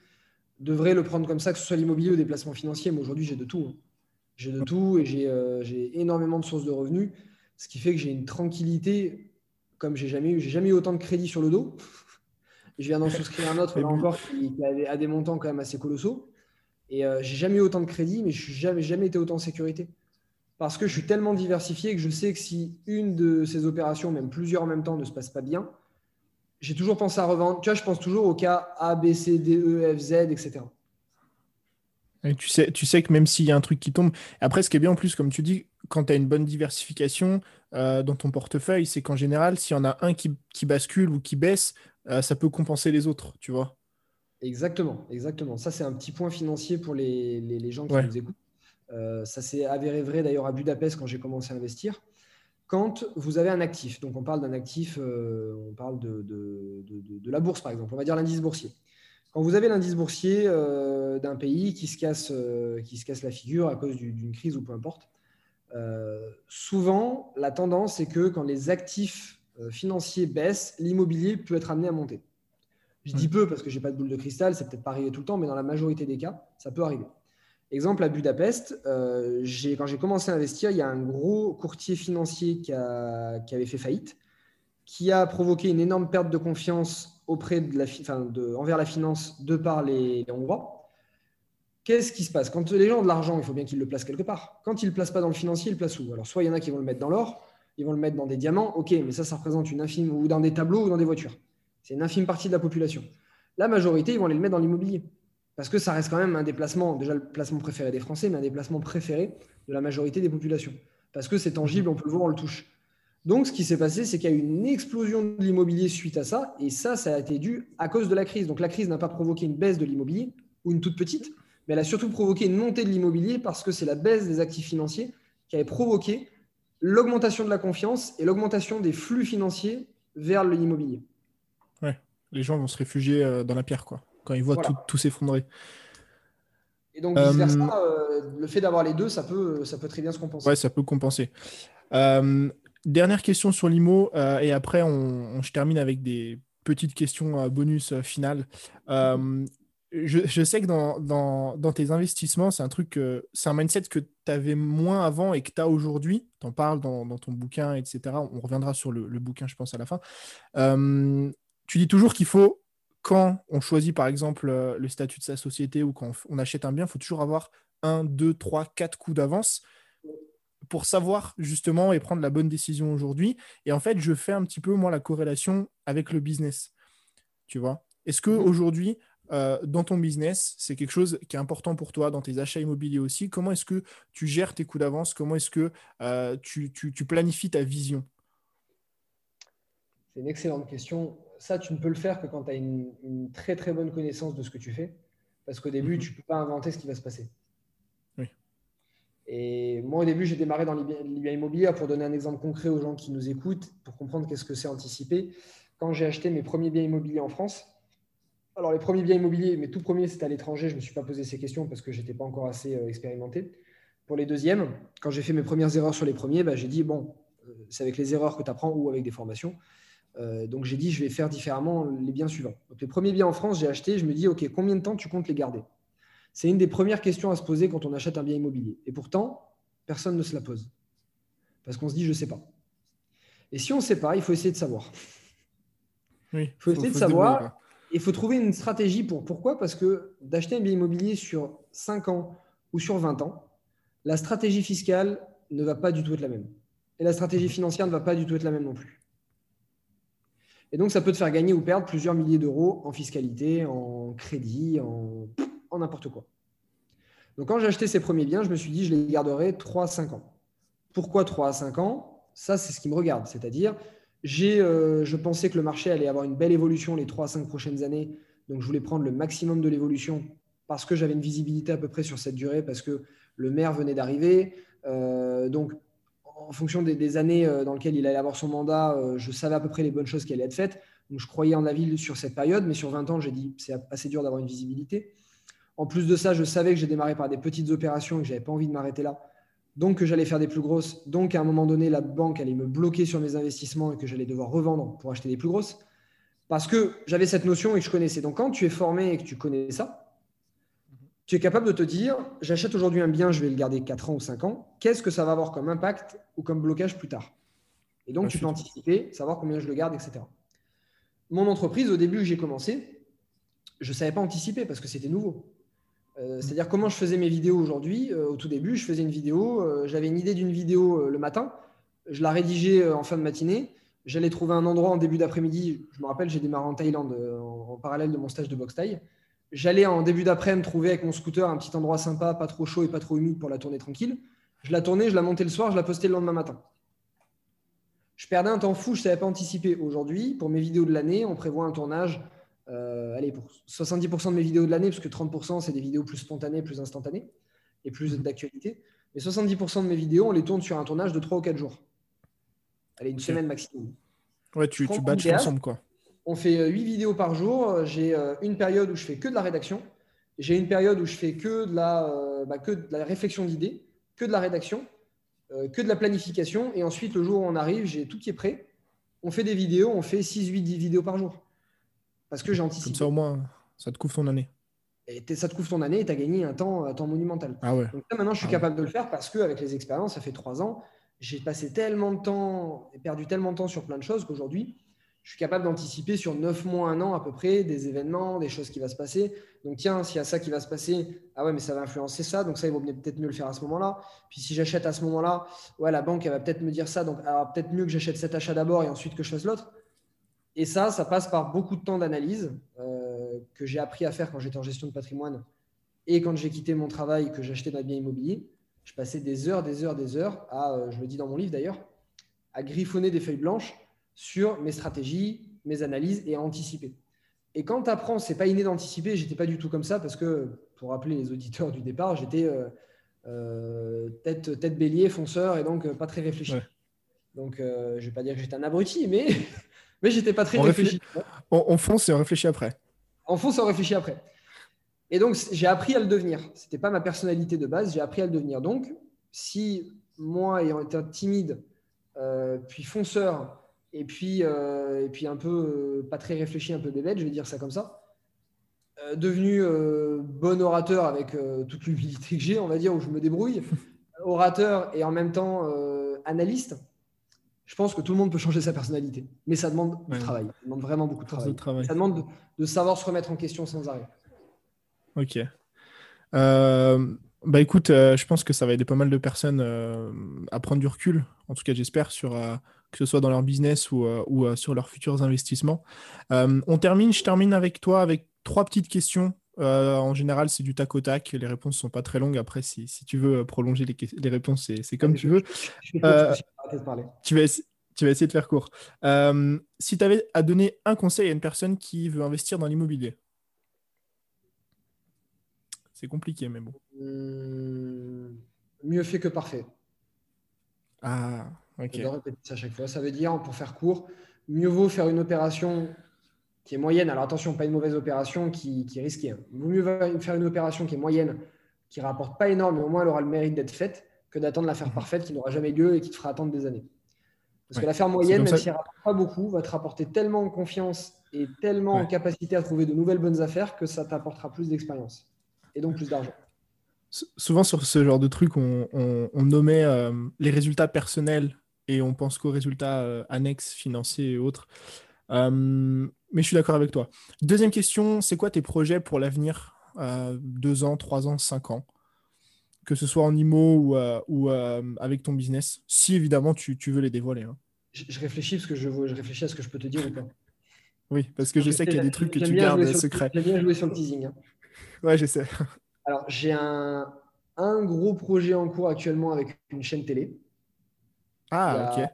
devraient le prendre comme ça, que ce soit l'immobilier ou des placements financiers. Mais aujourd'hui, j'ai de tout. Hein. J'ai de tout et j'ai énormément de sources de revenus, ce qui fait que j'ai une tranquillité comme j'ai jamais eu. J'ai jamais eu autant de crédit sur le dos. Je viens d'en souscrire un autre, là encore, qui, a des montants quand même assez colossaux. Et euh, j'ai jamais eu autant de crédit, mais je n'ai jamais, jamais été autant en sécurité. Parce que je suis tellement diversifié que je sais que si une de ces opérations, même plusieurs en même temps, ne se passe pas bien, j'ai toujours pensé à revendre. Tu vois, je pense toujours au cas A, B, C, D, E, F, Z, etc. Et tu, sais, tu sais que même s'il y a un truc qui tombe. Après, ce qui est bien en plus, comme tu dis, quand tu as une bonne diversification euh, dans ton portefeuille, c'est qu'en général, s'il y en a un qui, qui, bascule ou qui baisse, euh, ça peut compenser les autres, tu vois. Exactement, exactement. Ça, c'est un petit point financier pour les, les, gens qui nous écoutent. Euh, ça s'est avéré vrai d'ailleurs à Budapest quand j'ai commencé à investir. Quand vous avez un actif, donc on parle d'un actif, on parle de, de, de, la bourse par exemple, on va dire l'indice boursier. Quand vous avez l'indice boursier d'un pays qui se, casse, qui se casse la figure à cause d'une crise ou peu importe, souvent, la tendance est que quand les actifs financiers baissent, l'immobilier peut être amené à monter. Je dis peu parce que je n'ai pas de boule de cristal, c'est peut-être pas arrivé tout le temps, mais dans la majorité des cas, ça peut arriver. Exemple, à Budapest, quand j'ai commencé à investir, il y a un gros courtier financier qui, qui avait fait faillite, qui a provoqué une énorme perte de confiance auprès de la, de, envers la finance de par les, Hongrois. Qu'est-ce qui se passe? Quand les gens ont de l'argent, il faut bien qu'ils le placent quelque part. Quand ils ne le placent pas dans le financier, ils le placent où? Alors, soit il y en a qui vont le mettre dans l'or, ils vont le mettre dans des diamants, ok, mais ça, ça représente une infime, ou dans des tableaux ou dans des voitures. C'est une infime partie de la population. La majorité, ils vont aller le mettre dans l'immobilier. Parce que ça reste quand même un déplacement, déjà le placement préféré des Français, mais un déplacement préféré de la majorité des populations. Parce que c'est tangible, on peut le voir, on le touche. Donc, ce qui s'est passé, c'est qu'il y a eu une explosion de l'immobilier suite à ça, et ça, ça a été dû à cause de la crise. Donc, la crise n'a pas provoqué une baisse de l'immobilier, ou une toute petite, mais elle a surtout provoqué une montée de l'immobilier parce que c'est la baisse des actifs financiers qui avait provoqué l'augmentation de la confiance et l'augmentation des flux financiers vers l'immobilier. Ouais, les gens vont se réfugier euh, dans la pierre, quoi, quand ils voient tout, s'effondrer. Et donc, vice-versa, euh, euh, le fait d'avoir les deux, ça peut, ça peut très bien se compenser. Ouais, ça peut compenser. Euh, Dernière question sur l'IMO, euh, et après, on, je termine avec des petites questions bonus finales. Je, sais que dans, tes investissements, c'est un truc, c'est un mindset que tu avais moins avant et que tu as aujourd'hui. Tu en parles dans, ton bouquin, etc. On reviendra sur le, bouquin, je pense, à la fin. tu dis toujours qu'il faut, quand on choisit par exemple le statut de sa société ou quand on achète un bien, il faut toujours avoir un, deux, trois, quatre coups d'avance pour savoir justement et prendre la bonne décision aujourd'hui. Et en fait, je fais un petit peu, moi, la corrélation avec le business. Tu vois? Est-ce que mhm. aujourd'hui, euh, dans ton business, c'est quelque chose qui est important pour toi, dans tes achats immobiliers aussi Comment est-ce que tu gères tes coûts d'avance? Comment est-ce que euh, tu, planifies ta vision? C'est une excellente question. Ça, tu ne peux le faire que quand tu as une, très très bonne connaissance de ce que tu fais. Parce qu'au début, mhm. tu ne peux pas inventer ce qui va se passer. Et moi, au début, j'ai démarré dans l'IBA immobilier pour donner un exemple concret aux gens qui nous écoutent, pour comprendre qu'est-ce que c'est anticiper. Quand j'ai acheté mes premiers biens immobiliers en France, alors les premiers biens immobiliers, mes tout premiers, c'était à l'étranger, je ne me suis pas posé ces questions parce que je n'étais pas encore assez euh, expérimenté. Pour les deuxièmes, quand j'ai fait mes premières erreurs sur les premiers, bah, j'ai dit, bon, euh, c'est avec les erreurs que tu apprends ou avec des formations. Euh, donc j'ai dit, je vais faire différemment les biens suivants. Donc les premiers biens en France, j'ai acheté, je me dis, OK, combien de temps tu comptes les garder? C'est une des premières questions à se poser quand on achète un bien immobilier. Et pourtant, personne ne se la pose. Parce qu'on se dit, je ne sais pas. Et si on ne sait pas, il faut essayer de savoir. il faut, essayer de savoir. Il faut trouver une stratégie pour. Pourquoi? Parce que d'acheter un bien immobilier sur 5 ans ou sur 20 ans, la stratégie fiscale ne va pas du tout être la même. Et la stratégie financière ne va pas du tout être la même non plus. Et donc, ça peut te faire gagner ou perdre plusieurs milliers d'euros en fiscalité, en crédit, en en n'importe quoi. Donc quand j'ai acheté ces premiers biens, je me suis dit, je les garderai 3 à 5 ans. Pourquoi 3 à 5 ans? Ça, c'est ce qui me regarde. C'est-à-dire, euh, je pensais que le marché allait avoir une belle évolution les 3 à 5 prochaines années. Donc je voulais prendre le maximum de l'évolution parce que j'avais une visibilité à peu près sur cette durée, parce que le maire venait d'arriver. Euh, donc en fonction des, années euh, dans lesquelles il allait avoir son mandat, je savais à peu près les bonnes choses qui allaient être faites. Donc je croyais en la ville sur cette période, mais sur 20 ans, j'ai dit c'est assez dur d'avoir une visibilité. En plus de ça, je savais que j'ai démarré par des petites opérations et que je n'avais pas envie de m'arrêter là. Donc que j'allais faire des plus grosses. Donc à un moment donné, la banque allait me bloquer sur mes investissements et que j'allais devoir revendre pour acheter des plus grosses. Parce que j'avais cette notion et que je connaissais. Donc quand tu es formé et que tu connais ça, tu es capable de te dire, j'achète aujourd'hui un bien, je vais le garder 4 ans ou 5 ans. Qu'est-ce que ça va avoir comme impact ou comme blocage plus tard? Et donc tu peux anticiper, savoir combien je le garde, etc. Mon entreprise, au début j'ai commencé, je ne savais pas anticiper parce que c'était nouveau. Euh, c'est-à-dire comment je faisais mes vidéos aujourd'hui. Euh, au tout début, je faisais une vidéo, euh, j'avais une idée d'une vidéo le matin, je la rédigeais en fin de matinée, j'allais trouver un endroit en début d'après-midi. Je me rappelle, j'ai démarré en Thaïlande en, parallèle de mon stage de boxe taille. J'allais en début d'après-midi trouver avec mon scooter un petit endroit sympa, pas trop chaud et pas trop humide pour la tourner tranquille. Je la tournais, je la montais le soir, je la postais le lendemain matin. Je perdais un temps fou, je ne savais pas anticiper. Aujourd'hui, pour mes vidéos de l'année, on prévoit un tournage euh, allez, pour 70% de mes vidéos de l'année, parce que 30% c'est des vidéos plus spontanées, plus instantanées et plus mhm. d'actualité. Mais 70% de mes vidéos, on les tourne sur un tournage de 3 ou 4 jours. Allez, une semaine maximum. Ouais, tu, tu batches ensemble, quoi. on fait 8 vidéos par jour. J'ai une période où je fais que de la rédaction. J'ai une période où je fais que de la, bah, que de la réflexion d'idées, que de la rédaction, que de la planification. Et ensuite, le jour où on arrive, j'ai tout qui est prêt. On fait des vidéos, on fait 6-8 vidéos par jour. Parce que j'ai anticipé. Comme ça, au moins, ça te couvre ton année. Et ça te couvre ton année et tu as gagné un temps, un temps monumental. Ah ouais. Donc là, maintenant, je suis Ah capable de le faire parce qu'avec les expériences, ça fait trois ans, j'ai passé tellement de temps et perdu tellement de temps sur plein de choses qu'aujourd'hui, je suis capable d'anticiper sur neuf mois, un an à peu près, des événements, des choses qui vont se passer. Donc tiens, s'il y a ça qui va se passer, ah ouais, mais ça va influencer ça, donc ça, il vaut peut-être mieux le faire à ce moment-là. Puis si j'achète à ce moment-là, ouais, la banque, elle va peut-être me dire ça, donc alors peut-être mieux que j'achète cet achat d'abord et ensuite que je fasse l'autre. Et ça, ça passe par beaucoup de temps d'analyse euh, que j'ai appris à faire quand j'étais en gestion de patrimoine et quand j'ai quitté mon travail, que j'achetais d'un bien immobilier. Je passais des heures, des heures, des heures à, euh, je le dis dans mon livre d'ailleurs, à griffonner des feuilles blanches sur mes stratégies, mes analyses et à anticiper. Et quand tu apprends, c'est pas inné d'anticiper, j'étais pas du tout comme ça parce que, pour rappeler les auditeurs du départ, j'étais euh, euh, tête, tête bélier, fonceur et donc pas très réfléchi. Ouais. Donc, euh, je vais pas dire que j'étais un abruti, mais, (laughs) mais j'étais pas très On réfléchi. On, on fonce et on réfléchit après. En fond, ça réfléchit après. Et donc, j'ai appris à le devenir. Ce n'était pas ma personnalité de base, j'ai appris à le devenir. Donc, si moi, ayant été timide, euh, puis fonceur, et puis, euh, et puis un peu euh, pas très réfléchi, un peu bébête, je vais dire ça comme ça, devenu bon orateur avec toute l'humilité que j'ai, on va dire, où je me débrouille, (laughs) orateur et en même temps analyste, je pense que tout le monde peut changer sa personnalité. Mais ça demande Ouais. du travail. Ça demande vraiment beaucoup de travail. de travail. Ça demande de, de savoir se remettre en question sans arrêt. Ok. Euh, bah écoute, euh, je pense que ça va aider pas mal de personnes euh, à prendre du recul, en tout cas j'espère, sur que ce soit dans leur business ou, ou, sur leurs futurs investissements. On termine, je termine avec toi avec trois petites questions. Euh, en général, c'est du tac au tac. Les réponses sont pas très longues. Après, si, si tu veux prolonger les, réponses, c'est comme tu veux. Euh. Tu vas, essa- tu vas essayer de faire court. Euh, si tu avais à donner un conseil à une personne qui veut investir dans l'immobilier, c'est compliqué, mais bon. Hum, mieux fait que parfait. Ah, ok. Je dois répéter ça à chaque fois. Ça veut dire, pour faire court, mieux vaut faire une opération qui est moyenne. Alors attention, pas une mauvaise opération qui, qui est risquée. Il vaut mieux faire une opération qui est moyenne, qui rapporte pas énorme, mais au moins elle aura le mérite d'être faite, que d'attendre la faire Mhm. parfaite qui n'aura jamais lieu et qui te fera attendre des années. Parce Ouais. que la faire C'est moyenne, même ça- si elle ne rapporte pas beaucoup, va te rapporter tellement en confiance et tellement en capacité à trouver de nouvelles bonnes affaires que ça t'apportera plus d'expérience et donc plus d'argent. Souvent sur ce genre de truc, on, on- on nommait euh, les résultats personnels et on pense qu'aux résultats euh, annexes, financiers et autres. Euh, mais je suis d'accord avec toi. Deuxième question, c'est quoi tes projets pour l'avenir euh, Deux ans, trois ans, cinq ans? Que ce soit en IMO ou, euh, ou euh, avec ton business, si évidemment tu, tu veux les dévoiler. hein. Je, je réfléchis parce que je, je réfléchis à ce que je peux te dire ou pas. Oui, parce que je sais qu'il y a des trucs que tu gardes secrets. J'aime bien jouer sur le teasing. hein. Ouais, je sais. Alors, j'ai un, un gros projet en cours actuellement avec une chaîne télé. Ah, Il y ok.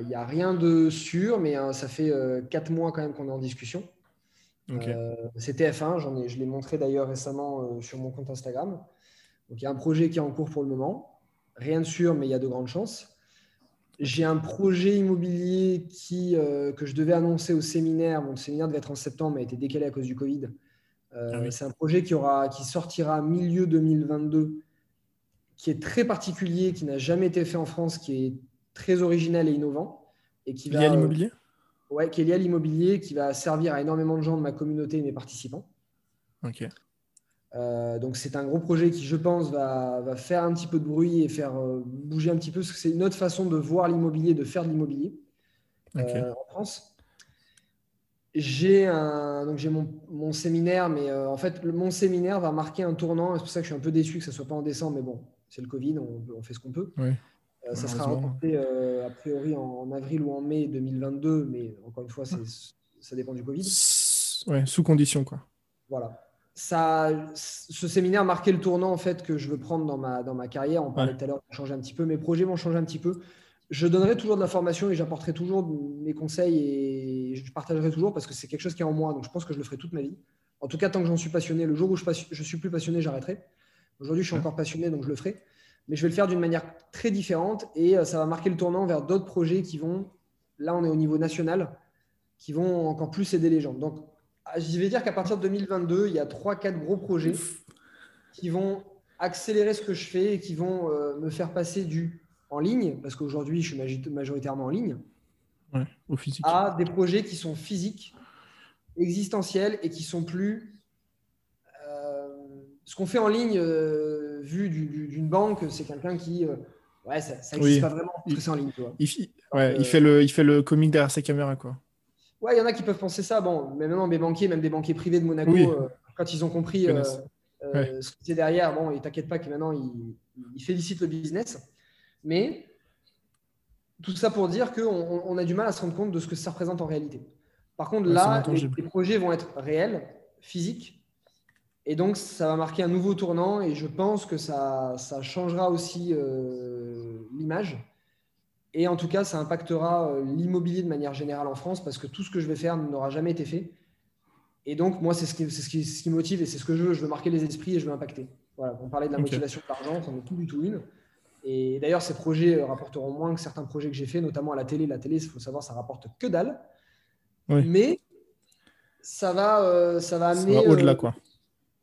Il n'y a rien de sûr, mais euh, ça fait euh, quatre mois quand même qu'on est en discussion. Ok. Euh, c'est TF1, j'en ai, je l'ai montré d'ailleurs récemment euh, sur mon compte Instagram. Donc il y a un projet qui est en cours pour le moment. Rien de sûr, mais il y a de grandes chances. J'ai un projet immobilier qui, euh, que je devais annoncer au séminaire. Mon séminaire devait être en septembre, mais a été décalé à cause du Covid. Euh, Ah oui. C'est un projet qui, aura, qui sortira milieu 2022, qui est très particulier, qui n'a jamais été fait en France, qui est très original et innovant. Et qui Lié à l'immobilier? Ouais, qui est lié à l'immobilier, qui va servir à énormément de gens de ma communauté et mes participants. Ok. Euh, donc c'est un gros projet qui, je pense, va, va faire un petit peu de bruit et faire euh, bouger un petit peu, parce que c'est une autre façon de voir l'immobilier, de faire de l'immobilier euh, en France. J'ai un, donc j'ai mon, mon séminaire, mais euh, en fait, le- mon séminaire va marquer un tournant. C'est pour ça que je suis un peu déçu que ça ne soit pas en décembre, mais bon, c'est le Covid, on, on fait ce qu'on peut. Oui. Euh, ça sera reporté euh, a priori en, en avril ou en mai 2022, mais encore une fois, c'est- ça dépend du Covid. Ouais, sous condition, quoi. Voilà. Ça, ce séminaire marquait le tournant en fait que je veux prendre dans ma, dans ma carrière. On parlait Ouais. tout à l'heure de changer un petit peu. Mes projets vont changer un petit peu. Je donnerai toujours de la formation et j'apporterai toujours mes conseils et je partagerai toujours parce que c'est quelque chose qui est en moi. Donc je pense que je le ferai toute ma vie. En tout cas, tant que j'en suis passionné, le jour où je, je suis plus passionné, j'arrêterai. Aujourd'hui, je suis Ouais. encore passionné, donc je le ferai. Mais je vais le faire d'une manière très différente et euh, ça va marquer le tournant vers d'autres projets qui vont, là on est au niveau national, qui vont encore plus aider les gens. Donc, ah, je vais dire qu'à partir de 2022, il y a 3-4 gros projets qui vont accélérer ce que je fais et qui vont euh, me faire passer du en ligne, parce qu'aujourd'hui, je suis majoritairement en ligne, au physique. à des projets qui sont physiques, existentiels et qui sont plus. Euh, ce qu'on fait en ligne, euh, vu d'une banque, c'est quelqu'un qui. ouais, ça n'existe pas vraiment, parce que c'est en ligne. Tu vois. Il, ouais, il, fait le, il fait le comique derrière sa caméra, quoi. Ouais, il y en a qui peuvent penser ça. Bon, mais maintenant, mes banquiers, même des banquiers privés de Monaco, euh, quand ils ont compris euh, euh, ce qui était derrière, bon, ils t'inquiètent pas que maintenant, ils, félicitent le business. Mais tout ça pour dire qu'on on a du mal à se rendre compte de ce que ça représente en réalité. Par contre, là, les, projets vont être réels, physiques. Et donc, ça va marquer un nouveau tournant et je pense que ça, ça changera aussi l'image et en tout cas, ça impactera euh, l'immobilier de manière générale en France parce que tout ce que je vais faire n'aura jamais été fait. Et donc, moi, c'est ce qui, ce, qui, ce qui, motive et c'est ce que je veux. Je veux marquer les esprits et je veux impacter. Voilà, on parlait de la motivation de l'argent, c'en est tout du tout une. Et d'ailleurs, ces projets euh, rapporteront moins que certains projets que j'ai faits, notamment à la télé. La télé, il faut savoir, ça rapporte que dalle. Mais ça va, euh, ça va amener. au-delà, quoi.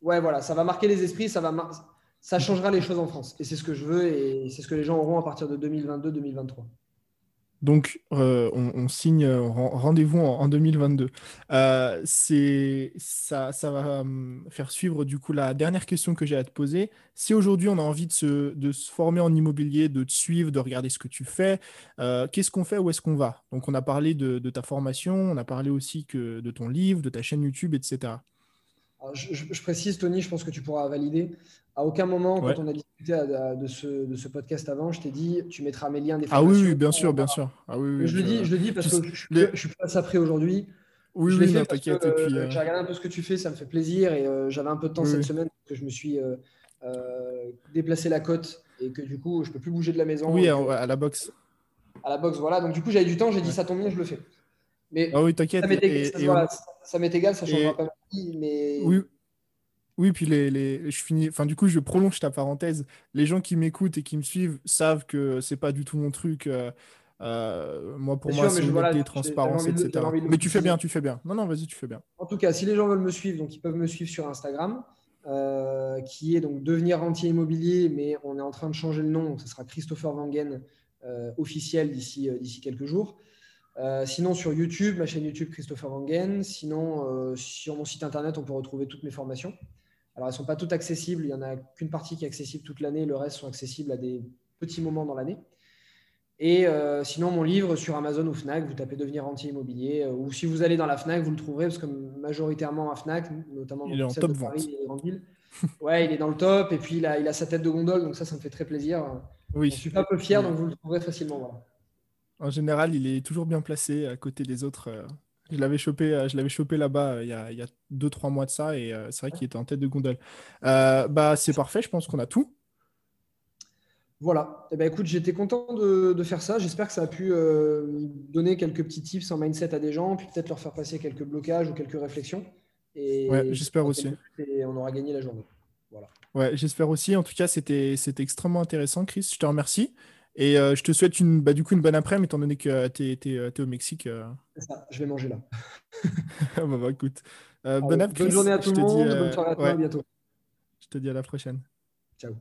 Ouais, voilà, ça va marquer les esprits, ça, va ça changera les choses en France. Et c'est ce que je veux et c'est ce que les gens auront à partir de 2022-2023. Donc, euh, on, signe euh, rendez-vous en, 2022. Euh, ça, ça va hum, faire suivre du coup la dernière question que j'ai à te poser. Si aujourd'hui on a envie de se, de se, former en immobilier, de te suivre, de regarder ce que tu fais, qu'est-ce qu'on fait Où est-ce qu'on va? Donc, on a parlé de, ta formation, on a parlé aussi que de ton livre, de ta chaîne YouTube, etc. je, précise, Tony, je pense que tu pourras valider. À aucun moment, quand on a discuté de, ce, podcast avant, je t'ai dit, tu mettras mes liens des Ah oui, bien sûr, bien sûr. Ah je, le dis, je le dis parce que je, suis pas ça prêt aujourd'hui. Oui, oui, t'inquiète. Euh, j'ai regardé un peu ce que tu fais, ça me fait plaisir et euh, j'avais un peu de temps cette semaine que je me suis euh, déplacé la côte et que du coup, je peux plus bouger de la maison. Oui, à, la boxe. À la boxe, voilà. Donc du coup, j'avais du temps, j'ai dit ça tombe bien, je le fais. Mais ah oui, t'inquiète. Ça m'est égal, ça, changera pas mais oui. Oui, puis les, les, je finis, enfin du coup je prolonge ta parenthèse. Les gens qui m'écoutent et qui me suivent savent que c'est pas du tout mon truc. Euh, euh, moi, pour moi, c'est une transparence, etc. mais tu fais bien, tu fais bien. Non, non, vas-y, tu fais bien. En tout cas, si les gens veulent me suivre, donc ils peuvent me suivre sur Instagram, euh, qui est donc devenir rentier immobilier, mais on est en train de changer le nom, donc ce sera Christopher Wangen officiel d'ici d'ici quelques jours. Sinon sur YouTube, ma chaîne YouTube Christopher Wangen. Sinon sur mon site internet, on peut retrouver toutes mes formations. Alors, elles ne sont pas toutes accessibles. Il n'y en a qu'une partie qui est accessible toute l'année. Le reste sont accessibles à des petits moments dans l'année. Et euh, sinon, mon livre sur Amazon ou Fnac, vous tapez devenir rentier immobilier. Euh, ou si vous allez dans la Fnac, vous le trouverez parce que majoritairement à Fnac, notamment dans il est en top Paris et grandes villes. (laughs) Ouais, il est dans le top. Et puis, il a, il a sa tête de gondole. Donc, ça, ça me fait très plaisir. Oui. Je suis pas peu fier, donc vous le trouverez facilement. En général, il est toujours bien placé à côté des autres. Euh, je l'avais chopé, euh, je l'avais chopé là-bas euh, il y a, il 2-3 mois de ça et c'est vrai qu'il était en tête de gondole. bah, c'est parfait, je pense qu'on a tout. Voilà. Eh ben, écoute, j'étais content de, faire ça. J'espère que ça a pu donner quelques petits tips en mindset à des gens, puis peut-être leur faire passer quelques blocages ou quelques réflexions. Et ouais, j'espère aussi. Et on aura gagné la journée. Voilà. Ouais, j'espère aussi. En tout cas, c'était extrêmement intéressant, Chris. Je te remercie. Et euh, je te souhaite une, bah, du coup une bonne après-midi, étant donné que tu es, euh, au Mexique. Euh. C'est ça, je vais manger là. (laughs) bah, bah, écoute. bonne, bonne journée à tout le monde, bonne soirée à toi, à bientôt. Je te dis à la prochaine. Ciao.